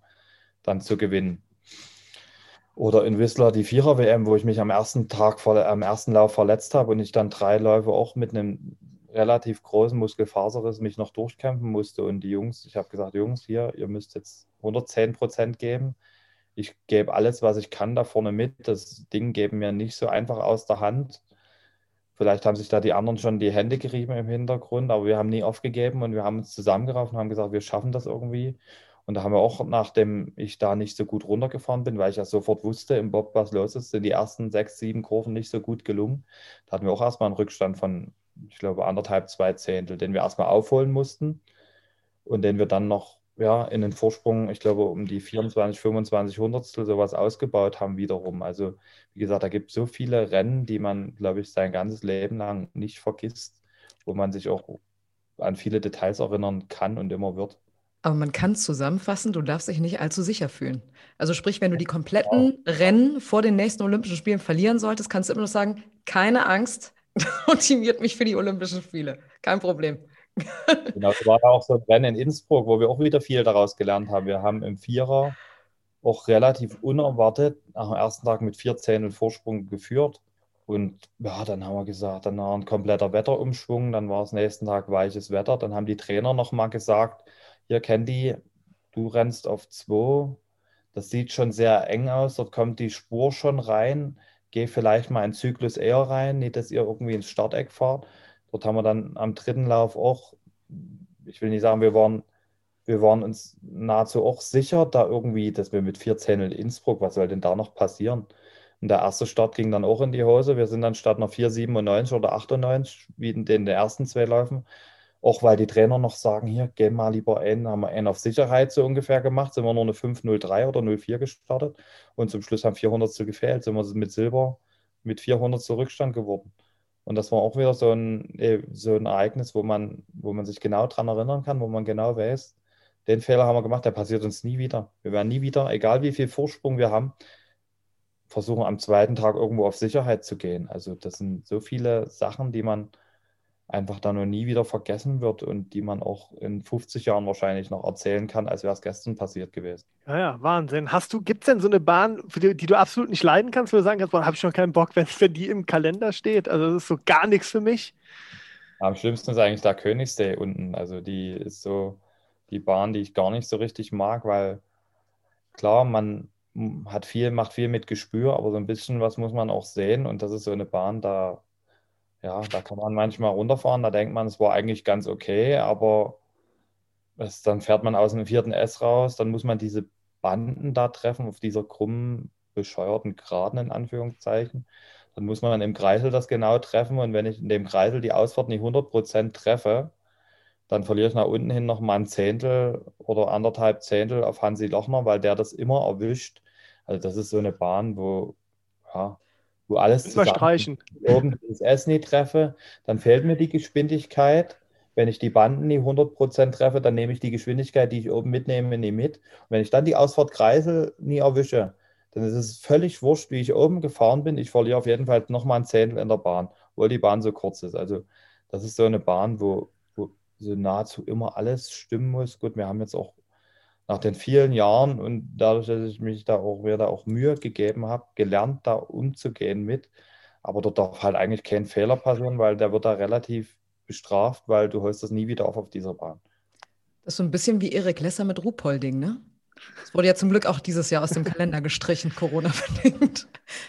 dann zu gewinnen. Oder in Whistler die Vierer-WM, wo ich mich am ersten Tag, am ersten Lauf verletzt habe und ich dann drei Läufe auch mit einem relativ großen Muskelfaserriss mich noch durchkämpfen musste. Und die Jungs, ich habe gesagt, Jungs, hier, ihr müsst jetzt 110 Prozent geben. Ich gebe alles, was ich kann da vorne mit. Das Ding geben mir nicht so einfach aus der Hand. Vielleicht haben sich da die anderen schon die Hände gerieben im Hintergrund, aber wir haben nie aufgegeben und wir haben uns zusammengeraufen und haben gesagt, wir schaffen das irgendwie. Und da haben wir auch, nachdem ich da nicht so gut runtergefahren bin, weil ich ja sofort wusste, im Bob, was los ist, sind die ersten sechs, sieben Kurven nicht so gut gelungen. Da hatten wir auch erstmal einen Rückstand von, ich glaube, anderthalb, zwei Zehntel, den wir erstmal aufholen mussten und den wir dann noch ja, in den Vorsprung, ich glaube, um die 24, 25 Hundertstel sowas ausgebaut haben wiederum. Also, wie gesagt, da gibt es so viele Rennen, die man, glaube ich, sein ganzes Leben lang nicht vergisst, wo man sich auch an viele Details erinnern kann und immer wird. Aber man kann es zusammenfassen, du darfst dich nicht allzu sicher fühlen. Also sprich, wenn du die kompletten Rennen vor den nächsten Olympischen Spielen verlieren solltest, kannst du immer noch sagen, keine Angst, <laughs> motiviert mich für die Olympischen Spiele. Kein Problem. <laughs> genau, es war auch so ein Rennen in Innsbruck, wo wir auch wieder viel daraus gelernt haben. Wir haben im Vierer auch relativ unerwartet nach dem ersten Tag mit vier Zähnen Vorsprung geführt. Und ja, dann haben wir gesagt, dann war ein kompletter Wetterumschwung, dann war es nächsten Tag weiches Wetter. Dann haben die Trainer nochmal gesagt, hier, Candy, du rennst auf 2. Das sieht schon sehr eng aus. Dort kommt die Spur schon rein. Geh vielleicht mal einen Zyklus eher rein, nicht, dass ihr irgendwie ins Starteck fahrt. Dort haben wir dann am dritten Lauf auch, ich will nicht sagen, wir waren, wir waren uns nahezu auch sicher, da irgendwie, dass wir mit vier Zähnen in Innsbruck, was soll denn da noch passieren? Und der erste Start ging dann auch in die Hose. Wir sind dann statt einer 4,97 oder 98, wie in den ersten zwei Läufen, auch weil die Trainer noch sagen, hier, geh mal lieber einen, haben wir einen auf Sicherheit so ungefähr gemacht, sind wir nur eine 503 oder 04 gestartet und zum Schluss haben 400 zu gefehlt, sind wir mit Silber mit 400 zu Rückstand geworden. Und das war auch wieder so ein, äh, so ein Ereignis, wo man, wo man sich genau daran erinnern kann, wo man genau weiß, den Fehler haben wir gemacht, der passiert uns nie wieder. Wir werden nie wieder, egal wie viel Vorsprung wir haben, versuchen am zweiten Tag irgendwo auf Sicherheit zu gehen. Also das sind so viele Sachen, die man einfach dann noch nie wieder vergessen wird und die man auch in 50 Jahren wahrscheinlich noch erzählen kann, als wäre es gestern passiert gewesen. Ja, ja, Wahnsinn. Hast du, gibt es denn so eine Bahn, die, die, du absolut nicht leiden kannst, wo du sagen kannst, boah, habe ich schon keinen Bock, <laughs> wenn, wenn die im Kalender steht? Also das ist so gar nichts für mich. Am schlimmsten ist eigentlich der Königssee unten. Also die ist so die Bahn, die ich gar nicht so richtig mag, weil klar, man hat viel, macht viel mit Gespür, aber so ein bisschen was muss man auch sehen und das ist so eine Bahn, da ja, da kann man manchmal runterfahren, da denkt man, es war eigentlich ganz okay, aber es, dann fährt man aus dem vierten S raus, dann muss man diese Banden da treffen, auf dieser krummen, bescheuerten Geraden in Anführungszeichen. Dann muss man im Kreisel das genau treffen und wenn ich in dem Kreisel die Ausfahrt nicht 100% treffe, dann verliere ich nach unten hin noch mal ein Zehntel oder anderthalb Zehntel auf Hansi Lochner, weil der das immer erwischt. Also das ist so eine Bahn, wo, ja, wo alles zusammen oben das S nie treffe, dann fehlt mir die Geschwindigkeit. Wenn ich die Banden nie 100% treffe, dann nehme ich die Geschwindigkeit, die ich oben mitnehme, nie mit. Und wenn ich dann die Ausfahrt Kreisel nie erwische, dann ist es völlig wurscht, wie ich oben gefahren bin. Ich verliere auf jeden Fall nochmal ein Zehntel in der Bahn, obwohl die Bahn so kurz ist. Also das ist so eine Bahn, wo, wo so nahezu immer alles stimmen muss. Gut, wir haben jetzt auch nach den vielen Jahren und dadurch, dass ich mich da auch, mir da auch Mühe gegeben habe, gelernt, da umzugehen mit. Aber dort darf halt eigentlich kein Fehler passieren, weil der wird da relativ bestraft, weil du holst das nie wieder auf auf dieser Bahn. Das ist so ein bisschen wie Erik Lesser mit Ruhpolding, ne? Es wurde ja zum Glück auch dieses Jahr aus dem Kalender gestrichen, Corona-bedingt.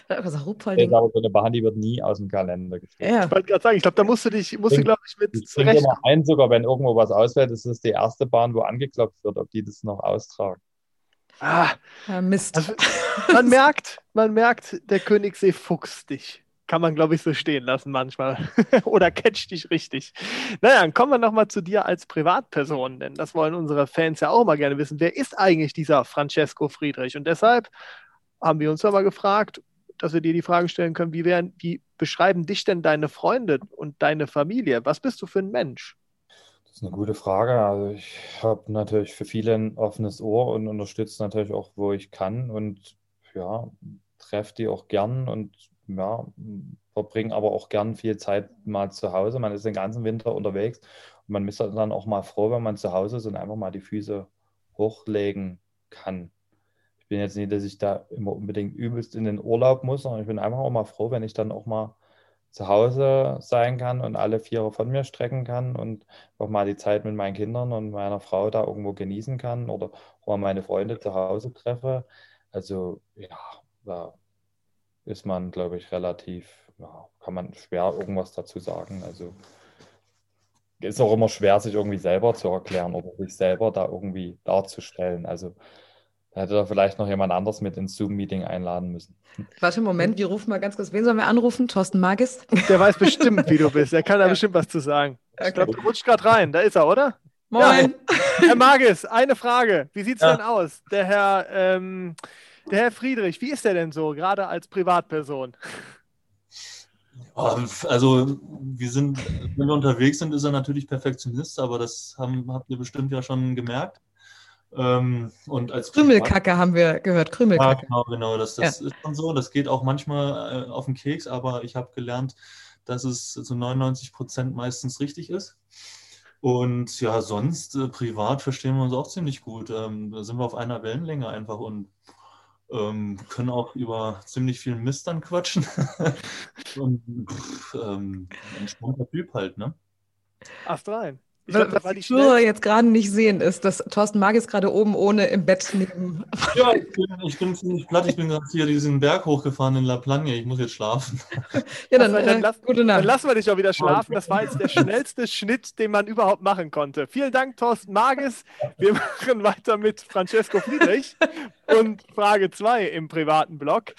<laughs> Ruhpolding. Ich glaube, so eine Bahn, die wird nie aus dem Kalender gestrichen. Ja. Ich wollte gerade sagen, ich glaube, da musst du dich, musst du, glaube ich, mit ich zurecht. immer ein, sogar wenn irgendwo was ausfällt, ist das die erste Bahn, wo angeklopft wird, ob die das noch austragen. Ah, ja, Mist. Also, man merkt, man merkt, der Königssee fuchst dich kann man, glaube ich, so stehen lassen manchmal. <laughs> Oder catcht dich richtig. Naja, dann kommen wir nochmal zu dir als Privatperson, denn das wollen unsere Fans ja auch mal gerne wissen. Wer ist eigentlich dieser Francesco Friedrich? Und deshalb haben wir uns aber gefragt, dass wir dir die Frage stellen können, wie, wären, wie beschreiben dich denn deine Freunde und deine Familie? Was bist du für ein Mensch? Das ist eine gute Frage. Also ich habe natürlich für viele ein offenes Ohr und unterstütze natürlich auch, wo ich kann und ja, treffe die auch gern und ja, verbringen aber auch gern viel Zeit mal zu Hause. Man ist den ganzen Winter unterwegs und man ist dann auch mal froh, wenn man zu Hause ist und einfach mal die Füße hochlegen kann. Ich bin jetzt nicht, dass ich da immer unbedingt übelst in den Urlaub muss, sondern ich bin einfach auch mal froh, wenn ich dann auch mal zu Hause sein kann und alle Viere von mir strecken kann und auch mal die Zeit mit meinen Kindern und meiner Frau da irgendwo genießen kann oder auch mal meine Freunde zu Hause treffe. Also ja, da ist man, glaube ich, relativ, ja, kann man schwer irgendwas dazu sagen. Also ist auch immer schwer, sich irgendwie selber zu erklären oder sich selber da irgendwie darzustellen. Also da hätte da vielleicht noch jemand anders mit ins Zoom-Meeting einladen müssen. Warte, einen Moment, wir rufen mal ganz kurz. Wen sollen wir anrufen? Thorsten Magis? Der weiß bestimmt, wie du bist. Der kann da ja. bestimmt was zu sagen. Okay. Ich glaube, du rutscht gerade rein. Da ist er, oder? Moin. Ja. Herr Magis, eine Frage. Wie sieht es ja. denn aus? Der Herr ähm, der Herr Friedrich, wie ist er denn so, gerade als Privatperson? Also, wir sind, wenn wir unterwegs sind, ist er natürlich Perfektionist, aber das haben, habt ihr bestimmt ja schon gemerkt. Ähm, und als Krümelkacke haben wir gehört, Krümelkacke. Ja, genau, genau, das, das ja. ist schon so. Das geht auch manchmal äh, auf den Keks, aber ich habe gelernt, dass es zu 99 Prozent meistens richtig ist. Und ja, sonst äh, privat verstehen wir uns auch ziemlich gut. Ähm, da sind wir auf einer Wellenlänge einfach und ähm, können auch über ziemlich viel Mist dann quatschen. <laughs> Und pff, ähm, entspannter Typ halt, ne? Ast rein. Ich glaub, was die Zuhörer jetzt gerade nicht sehen, ist, dass Thorsten Magis gerade oben ohne im Bett neben. Ja, ich bin, ich bin ziemlich platt. Ich bin gerade hier diesen Berg hochgefahren in La Plagne. Ich muss jetzt schlafen. ja, dann, also, dann, äh, lass, gute Nacht. dann lassen wir dich auch wieder schlafen. Das war jetzt der schnellste Schnitt, den man überhaupt machen konnte. Vielen Dank, Thorsten Magis. Wir <laughs> machen weiter mit Francesco Friedrich. Und Frage 2 im privaten Blog.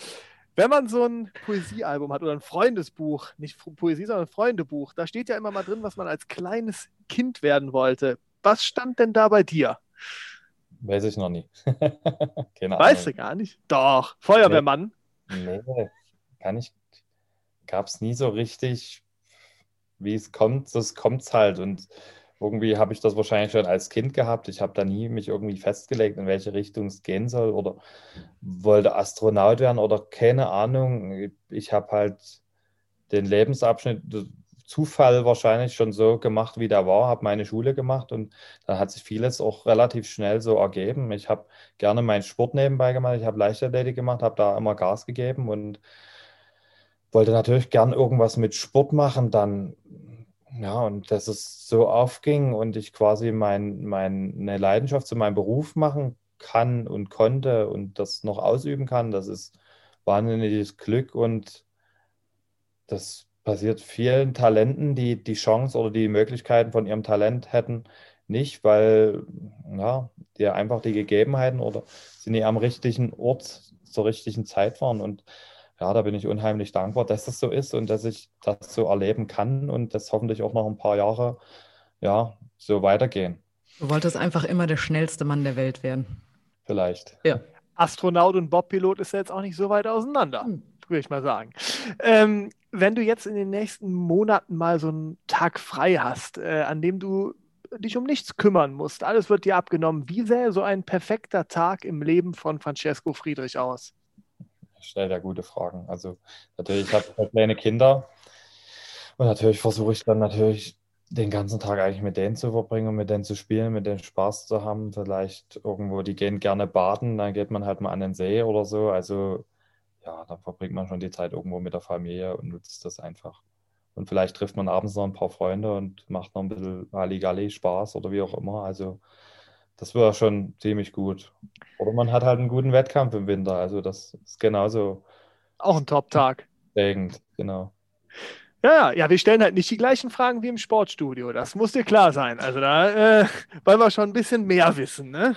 Wenn man so ein Poesiealbum hat oder ein Freundesbuch, nicht Poesie, sondern ein Freundebuch, da steht ja immer mal drin, was man als kleines Kind werden wollte. Was stand denn da bei dir? Weiß ich noch nie. <laughs> Keine weißt du gar nicht? Doch, Feuerwehrmann. Nee, nee kann ich. Gab es nie so richtig, wie es kommt, das kommt es halt. Und irgendwie habe ich das wahrscheinlich schon als Kind gehabt. Ich habe da nie mich irgendwie festgelegt, in welche Richtung es gehen soll oder wollte Astronaut werden oder keine Ahnung. Ich habe halt den Lebensabschnitt, Zufall wahrscheinlich schon so gemacht, wie der war, habe meine Schule gemacht und dann hat sich vieles auch relativ schnell so ergeben. Ich habe gerne meinen Sport nebenbei gemacht, ich habe Leichtathletik gemacht, habe da immer Gas gegeben und wollte natürlich gern irgendwas mit Sport machen. Dann ja, und dass es so aufging und ich quasi mein, meine Leidenschaft zu meinem Beruf machen kann und konnte und das noch ausüben kann, das ist wahnsinniges Glück und das passiert vielen Talenten, die die Chance oder die Möglichkeiten von ihrem Talent hätten, nicht, weil ja, die einfach die Gegebenheiten oder sie nicht am richtigen Ort zur richtigen Zeit waren. Und ja, da bin ich unheimlich dankbar, dass das so ist und dass ich das so erleben kann und das hoffentlich auch noch ein paar Jahre ja, so weitergehen. Du wolltest einfach immer der schnellste Mann der Welt werden. Vielleicht. Ja. Astronaut und Bobpilot ist ja jetzt auch nicht so weit auseinander, hm. würde ich mal sagen. Ähm, wenn du jetzt in den nächsten Monaten mal so einen Tag frei hast, äh, an dem du dich um nichts kümmern musst, alles wird dir abgenommen, wie sähe so ein perfekter Tag im Leben von Francesco Friedrich aus? Stellt ja gute Fragen. Also natürlich, ich habe kleine Kinder und natürlich versuche ich dann natürlich den ganzen Tag eigentlich mit denen zu verbringen, mit denen zu spielen, mit denen Spaß zu haben. Vielleicht irgendwo, die gehen gerne baden, dann geht man halt mal an den See oder so. Also ja, dann verbringt man schon die Zeit irgendwo mit der Familie und nutzt das einfach. Und vielleicht trifft man abends noch ein paar Freunde und macht noch ein bisschen Halligalli, Spaß oder wie auch immer. Also das wäre schon ziemlich gut. Oder man hat halt einen guten Wettkampf im Winter. Also das ist genauso. Auch ein Top-Tag. Prägend, genau. Ja, ja, wir stellen halt nicht die gleichen Fragen wie im Sportstudio. Das muss dir klar sein. Also da äh, <laughs> wollen wir schon ein bisschen mehr wissen. Ne?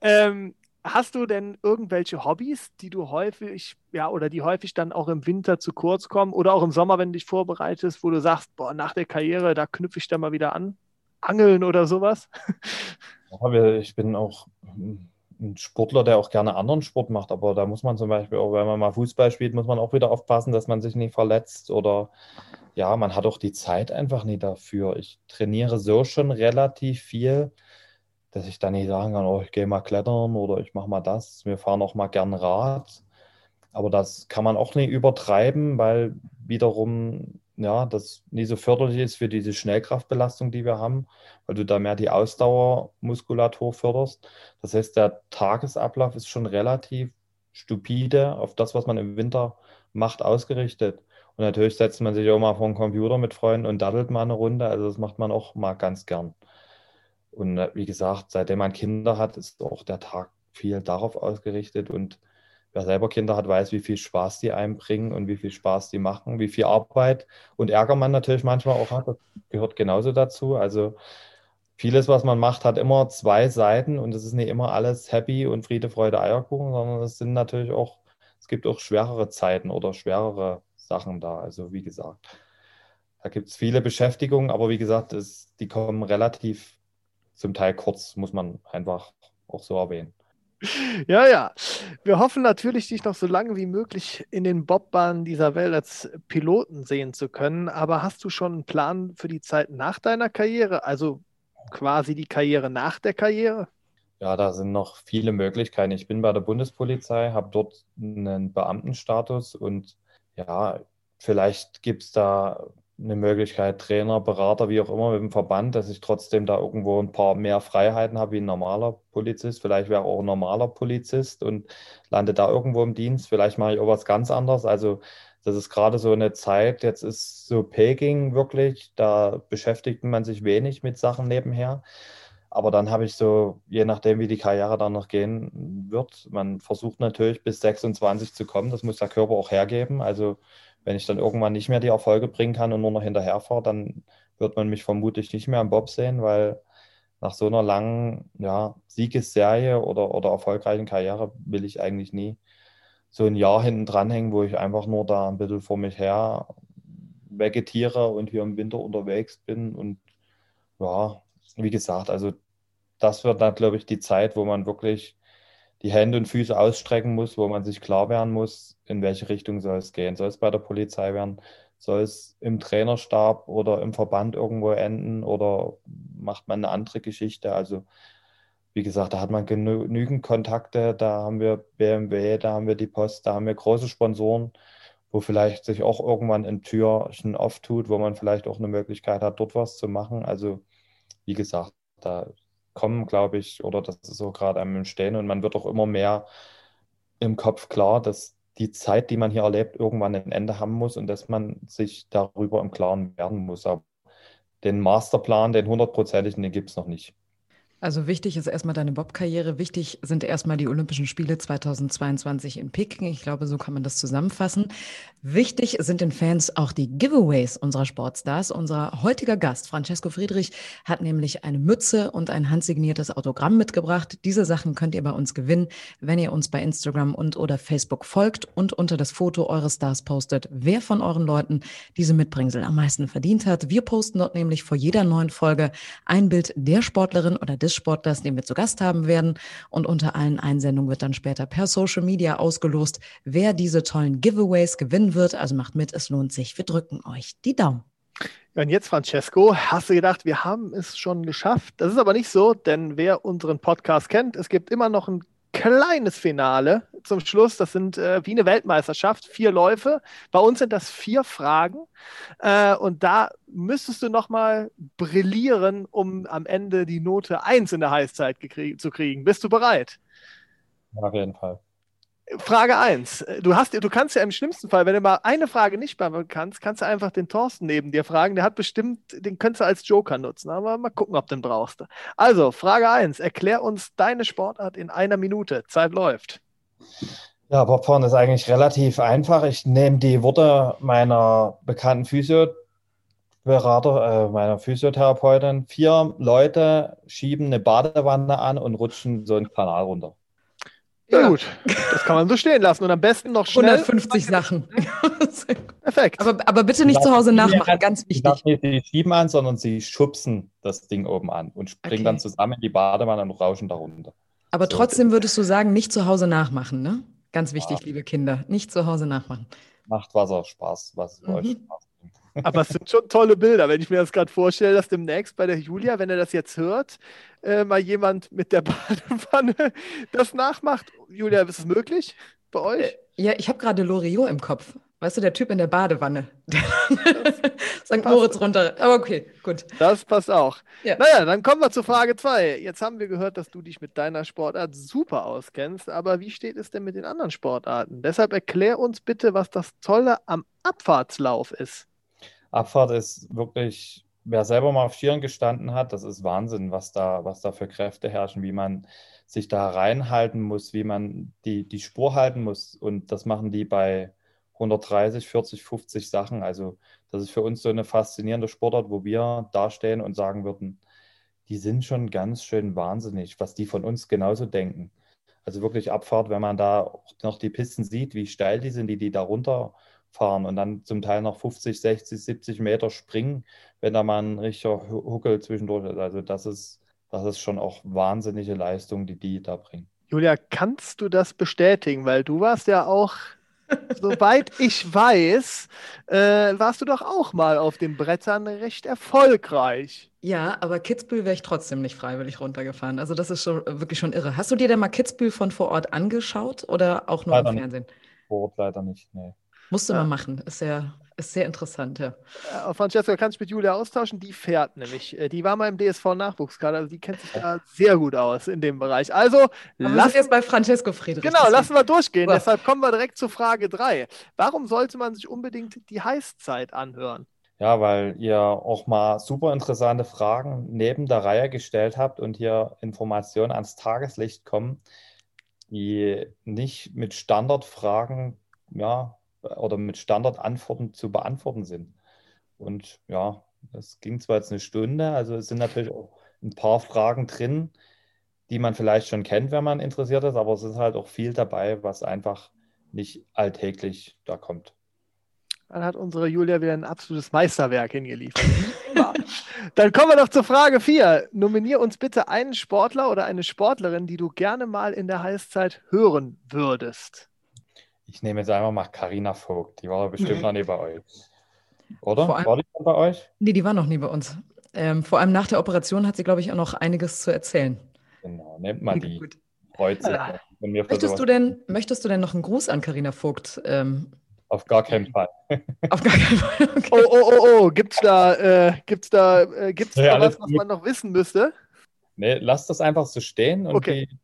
Ähm, hast du denn irgendwelche Hobbys, die du häufig, ja, oder die häufig dann auch im Winter zu kurz kommen oder auch im Sommer, wenn du dich vorbereitest, wo du sagst, boah, nach der Karriere, da knüpfe ich da mal wieder an? Angeln oder sowas? <laughs> ich bin auch ein Sportler, der auch gerne anderen Sport macht, aber da muss man zum Beispiel auch, wenn man mal Fußball spielt, muss man auch wieder aufpassen, dass man sich nicht verletzt oder ja, man hat auch die Zeit einfach nie dafür. Ich trainiere so schon relativ viel, dass ich dann nicht sagen kann, oh, ich gehe mal klettern oder ich mache mal das. Wir fahren auch mal gern Rad. Aber das kann man auch nicht übertreiben, weil wiederum ja, das nicht so förderlich ist für diese Schnellkraftbelastung, die wir haben, weil du da mehr die Ausdauermuskulatur förderst. Das heißt, der Tagesablauf ist schon relativ stupide auf das, was man im Winter macht, ausgerichtet. Und natürlich setzt man sich auch mal vor den Computer mit Freunden und daddelt mal eine Runde. Also das macht man auch mal ganz gern. Und äh, wie gesagt, seitdem man Kinder hat, ist auch der Tag viel darauf ausgerichtet und wer selber Kinder hat, weiß, wie viel Spaß die einbringen und wie viel Spaß die machen, wie viel Arbeit und Ärger man natürlich manchmal auch hat. Das gehört genauso dazu. Also vieles, was man macht, hat immer zwei Seiten und es ist nicht immer alles happy und Friede, Freude, Eierkuchen, sondern es sind natürlich auch, es gibt auch schwerere Zeiten oder schwerere Sachen da. Also wie gesagt, da gibt es viele Beschäftigungen, aber wie gesagt, es, die kommen relativ zum Teil kurz, muss man einfach auch so erwähnen. Ja, ja. Wir hoffen natürlich, dich noch so lange wie möglich in den Bobbahnen dieser Welt als Piloten sehen zu können. Aber hast du schon einen Plan für die Zeit nach deiner Karriere? Also quasi die Karriere nach der Karriere? Ja, da sind noch viele Möglichkeiten. Ich bin bei der Bundespolizei, habe dort einen Beamtenstatus und ja, vielleicht gibt es da eine Möglichkeit, Trainer, Berater, wie auch immer, mit dem Verband, dass ich trotzdem da irgendwo ein paar mehr Freiheiten habe wie ein normaler Polizist. Vielleicht wäre auch ein normaler Polizist und lande da irgendwo im Dienst. Vielleicht mache ich auch was ganz anderes. Also das ist gerade so eine Zeit, jetzt ist so Peking wirklich, da beschäftigt man sich wenig mit Sachen nebenher. Aber dann habe ich so, je nachdem, wie die Karriere dann noch gehen wird, man versucht natürlich bis 26 zu kommen. Das muss der Körper auch hergeben. Also wenn ich dann irgendwann nicht mehr die Erfolge bringen kann und nur noch hinterherfahre, dann wird man mich vermutlich nicht mehr am Bob sehen, weil nach so einer langen ja, Siegesserie oder, oder erfolgreichen Karriere will ich eigentlich nie so ein Jahr hinten dranhängen, wo ich einfach nur da ein bisschen vor mich her vegetiere und hier im Winter unterwegs bin. Und ja, wie gesagt, also das wird dann, glaube ich, die Zeit, wo man wirklich die Hände und Füße ausstrecken muss, wo man sich klar werden muss, in welche Richtung soll es gehen. Soll es bei der Polizei werden? Soll es im Trainerstab oder im Verband irgendwo enden oder macht man eine andere Geschichte? Also wie gesagt, da hat man genügend Kontakte, da haben wir BMW, da haben wir die Post, da haben wir große Sponsoren, wo vielleicht sich auch irgendwann ein Türchen auftut, wo man vielleicht auch eine Möglichkeit hat, dort was zu machen. Also wie gesagt, da kommen, glaube ich, oder das ist so gerade am Stehen und man wird auch immer mehr im Kopf klar, dass die Zeit, die man hier erlebt, irgendwann ein Ende haben muss und dass man sich darüber im Klaren werden muss. Aber den Masterplan, den hundertprozentigen, den gibt es noch nicht. Also wichtig ist erstmal deine Bob-Karriere. Wichtig sind erstmal die Olympischen Spiele 2022 in Peking. Ich glaube, so kann man das zusammenfassen. Wichtig sind den Fans auch die Giveaways unserer Sportstars. Unser heutiger Gast, Francesco Friedrich, hat nämlich eine Mütze und ein handsigniertes Autogramm mitgebracht. Diese Sachen könnt ihr bei uns gewinnen, wenn ihr uns bei Instagram und oder Facebook folgt und unter das Foto eures Stars postet, wer von euren Leuten diese Mitbringsel am meisten verdient hat. Wir posten dort nämlich vor jeder neuen Folge ein Bild der Sportlerin oder des des Sportlers, den wir zu Gast haben werden. Und unter allen Einsendungen wird dann später per Social Media ausgelost, wer diese tollen Giveaways gewinnen wird. Also macht mit, es lohnt sich. Wir drücken euch die Daumen. Und jetzt, Francesco, hast du gedacht, wir haben es schon geschafft? Das ist aber nicht so, denn wer unseren Podcast kennt, es gibt immer noch ein kleines Finale zum Schluss. Das sind äh, wie eine Weltmeisterschaft, vier Läufe. Bei uns sind das vier Fragen. Äh, und da müsstest du nochmal brillieren, um am Ende die Note 1 in der Heißzeit zu kriegen. Bist du bereit? Auf jeden Fall. Frage 1. Du, du kannst ja im schlimmsten Fall, wenn du mal eine Frage nicht beantworten kannst, kannst du einfach den Thorsten neben dir fragen. Der hat bestimmt, den könntest du als Joker nutzen. Aber mal gucken, ob den brauchst. Also, Frage 1. Erklär uns deine Sportart in einer Minute. Zeit läuft. Ja, Bobfahren ist eigentlich relativ einfach. Ich nehme die Worte meiner bekannten Physioberater, äh, meiner Physiotherapeutin. Vier Leute schieben eine Badewanne an und rutschen so einen Kanal runter. Ja, ja, gut, das kann man so stehen lassen und am besten noch schnell. 150 Sachen. <laughs> Perfekt. Aber, aber bitte nicht zu Hause nachmachen, ganz wichtig. Nicht sie schieben an, sondern sie schubsen das Ding oben an und springen okay. dann zusammen in die Badewanne und rauschen darunter. Aber so. trotzdem würdest du sagen, nicht zu Hause nachmachen, ne? Ganz wichtig, ja. liebe Kinder, nicht zu Hause nachmachen. Macht Wasser Spaß, was mhm. euch Spaß aber es sind schon tolle Bilder, wenn ich mir das gerade vorstelle, dass demnächst bei der Julia, wenn er das jetzt hört, äh, mal jemand mit der <laughs> Badewanne das nachmacht. Julia, ist es möglich bei euch? Äh, ja, ich habe gerade Loriot im Kopf. Weißt du, der Typ in der Badewanne. <laughs> St. Moritz runter. Aber okay, gut. Das passt auch. Ja. Naja, dann kommen wir zur Frage 2. Jetzt haben wir gehört, dass du dich mit deiner Sportart super auskennst. Aber wie steht es denn mit den anderen Sportarten? Deshalb erklär uns bitte, was das Tolle am Abfahrtslauf ist. Abfahrt ist wirklich, wer selber mal auf Skiern gestanden hat, das ist Wahnsinn, was da, was da für Kräfte herrschen, wie man sich da reinhalten muss, wie man die, die Spur halten muss. Und das machen die bei 130, 40, 50 Sachen. Also das ist für uns so eine faszinierende Sportart, wo wir dastehen und sagen würden, die sind schon ganz schön wahnsinnig, was die von uns genauso denken. Also wirklich Abfahrt, wenn man da noch die Pisten sieht, wie steil die sind, die die da runter fahren und dann zum Teil noch 50, 60, 70 Meter springen, wenn da mal ein richtiger Huckel zwischendurch ist. Also das ist, das ist schon auch wahnsinnige Leistung, die die da bringen. Julia, kannst du das bestätigen? Weil du warst ja auch, soweit <laughs> ich weiß, äh, warst du doch auch mal auf den Brettern recht erfolgreich. Ja, aber Kitzbühel wäre ich trotzdem nicht freiwillig runtergefahren. Also das ist schon wirklich schon irre. Hast du dir denn mal Kitzbühel von vor Ort angeschaut oder auch nur leider im Fernsehen? Vor Ort leider nicht, nee. Musste ja. man machen. Ist sehr, ist sehr interessant, ja. Äh, Francesca, kannst du mit Julia austauschen? Die fährt nämlich. Äh, die war mal im DSV-Nachwuchskader, also die kennt sich da sehr gut aus in dem Bereich. Also, lass jetzt bei Francesco Friedrich. Genau, lassen wir durchgehen. So. Deshalb kommen wir direkt zu Frage 3. Warum sollte man sich unbedingt die Heißzeit anhören? Ja, weil ihr auch mal super interessante Fragen neben der Reihe gestellt habt und hier Informationen ans Tageslicht kommen, die nicht mit Standardfragen ja, oder mit Standardantworten zu beantworten sind. Und ja, das ging zwar jetzt eine Stunde, also es sind natürlich auch ein paar Fragen drin, die man vielleicht schon kennt, wenn man interessiert ist, aber es ist halt auch viel dabei, was einfach nicht alltäglich da kommt. Dann hat unsere Julia wieder ein absolutes Meisterwerk hingeliefert. <laughs> Dann kommen wir doch zur Frage 4. Nominier uns bitte einen Sportler oder eine Sportlerin, die du gerne mal in der Heißzeit hören würdest. Ich nehme jetzt einfach mal Karina Vogt. Die war bestimmt noch nie bei euch. Oder? Vor allem- War die schon bei euch? Nee, die war noch nie bei uns. Ähm, vor allem nach der Operation hat sie, glaube ich, auch noch einiges zu erzählen. Genau, nehmt mal die. Gut. Freut sich, Ja. Möchtest du denn, möchtest du denn noch einen Gruß an Carina Vogt? Ähm, auf gar keinen Fall. <laughs> auf gar keinen Fall. <laughs> Okay. Oh, oh, oh, oh, gibt's da, äh, gibt's da, äh, gibt's Ja, da was, was man noch wissen müsste? Nee, lasst das einfach so stehen und Okay. die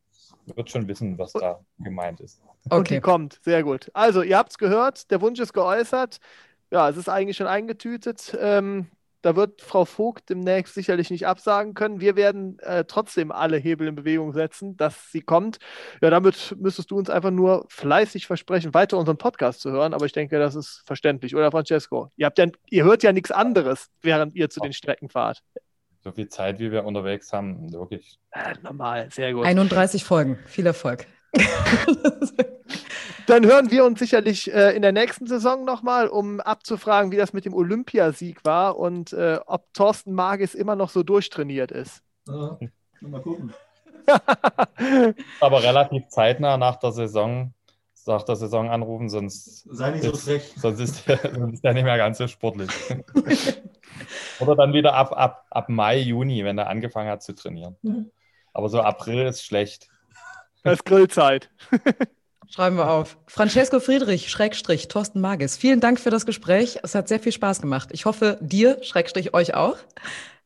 wird schon wissen, was da gemeint ist. Und die okay. kommt. Sehr gut. Also, ihr habt es gehört, der Wunsch ist geäußert. Ja, es ist eigentlich schon eingetütet. Ähm, da wird Frau Vogt demnächst sicherlich nicht absagen können. Wir werden äh, trotzdem alle Hebel in Bewegung setzen, dass sie kommt. Ja, damit müsstest du uns einfach nur fleißig versprechen, weiter unseren Podcast zu hören. Aber ich denke, das ist verständlich, oder Francesco? Ihr habt ja, ihr hört ja nichts anderes, während ihr zu den Strecken fahrt. So viel Zeit, wie wir unterwegs haben, wirklich. Äh, normal, sehr gut. 31 Folgen. Viel Erfolg. <laughs> Dann hören wir uns sicherlich äh, in der nächsten Saison nochmal, um abzufragen, wie das mit dem Olympiasieg war und äh, ob Thorsten Magis immer noch so durchtrainiert ist. Ja, mal gucken. <laughs> Aber relativ zeitnah nach der Saison, nach der Saison anrufen, sonst, Sei nicht so frech. sonst, ist, der, <laughs> sonst ist der nicht mehr ganz so sportlich. <laughs> Oder dann wieder ab, ab, ab Mai, Juni, wenn er angefangen hat zu trainieren. Aber so April ist schlecht. Das ist Grillzeit. <laughs> Schreiben wir auf. Francesco Friedrich, Schrägstrich, Thorsten Magis. Vielen Dank für das Gespräch. Es hat sehr viel Spaß gemacht. Ich hoffe, dir, Schrägstrich, euch auch.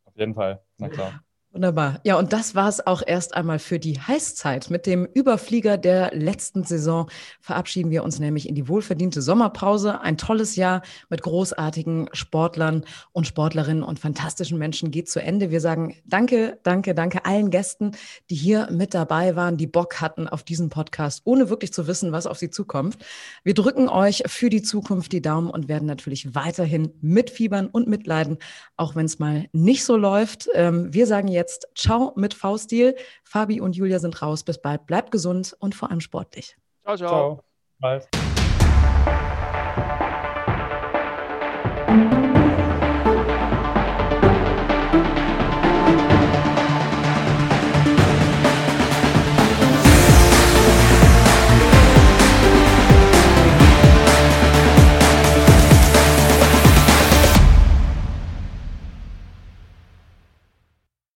Auf jeden Fall, na klar. Wunderbar. Ja, und das war es auch erst einmal für die Heißzeit. Mit dem Überflieger der letzten Saison verabschieden wir uns nämlich in die wohlverdiente Sommerpause. Ein tolles Jahr mit großartigen Sportlern und Sportlerinnen und fantastischen Menschen geht zu Ende. Wir sagen Danke, danke, danke allen Gästen, die hier mit dabei waren, die Bock hatten auf diesen Podcast, ohne wirklich zu wissen, was auf sie zukommt. Wir drücken euch für die Zukunft die Daumen und werden natürlich weiterhin mitfiebern und mitleiden, auch wenn es mal nicht so läuft. Ähm, wir sagen jetzt Ciao mit V-Stil. Fabi und Julia sind raus. Bis bald. Bleibt gesund und vor allem sportlich. Ciao, ciao. Ciao. Bald.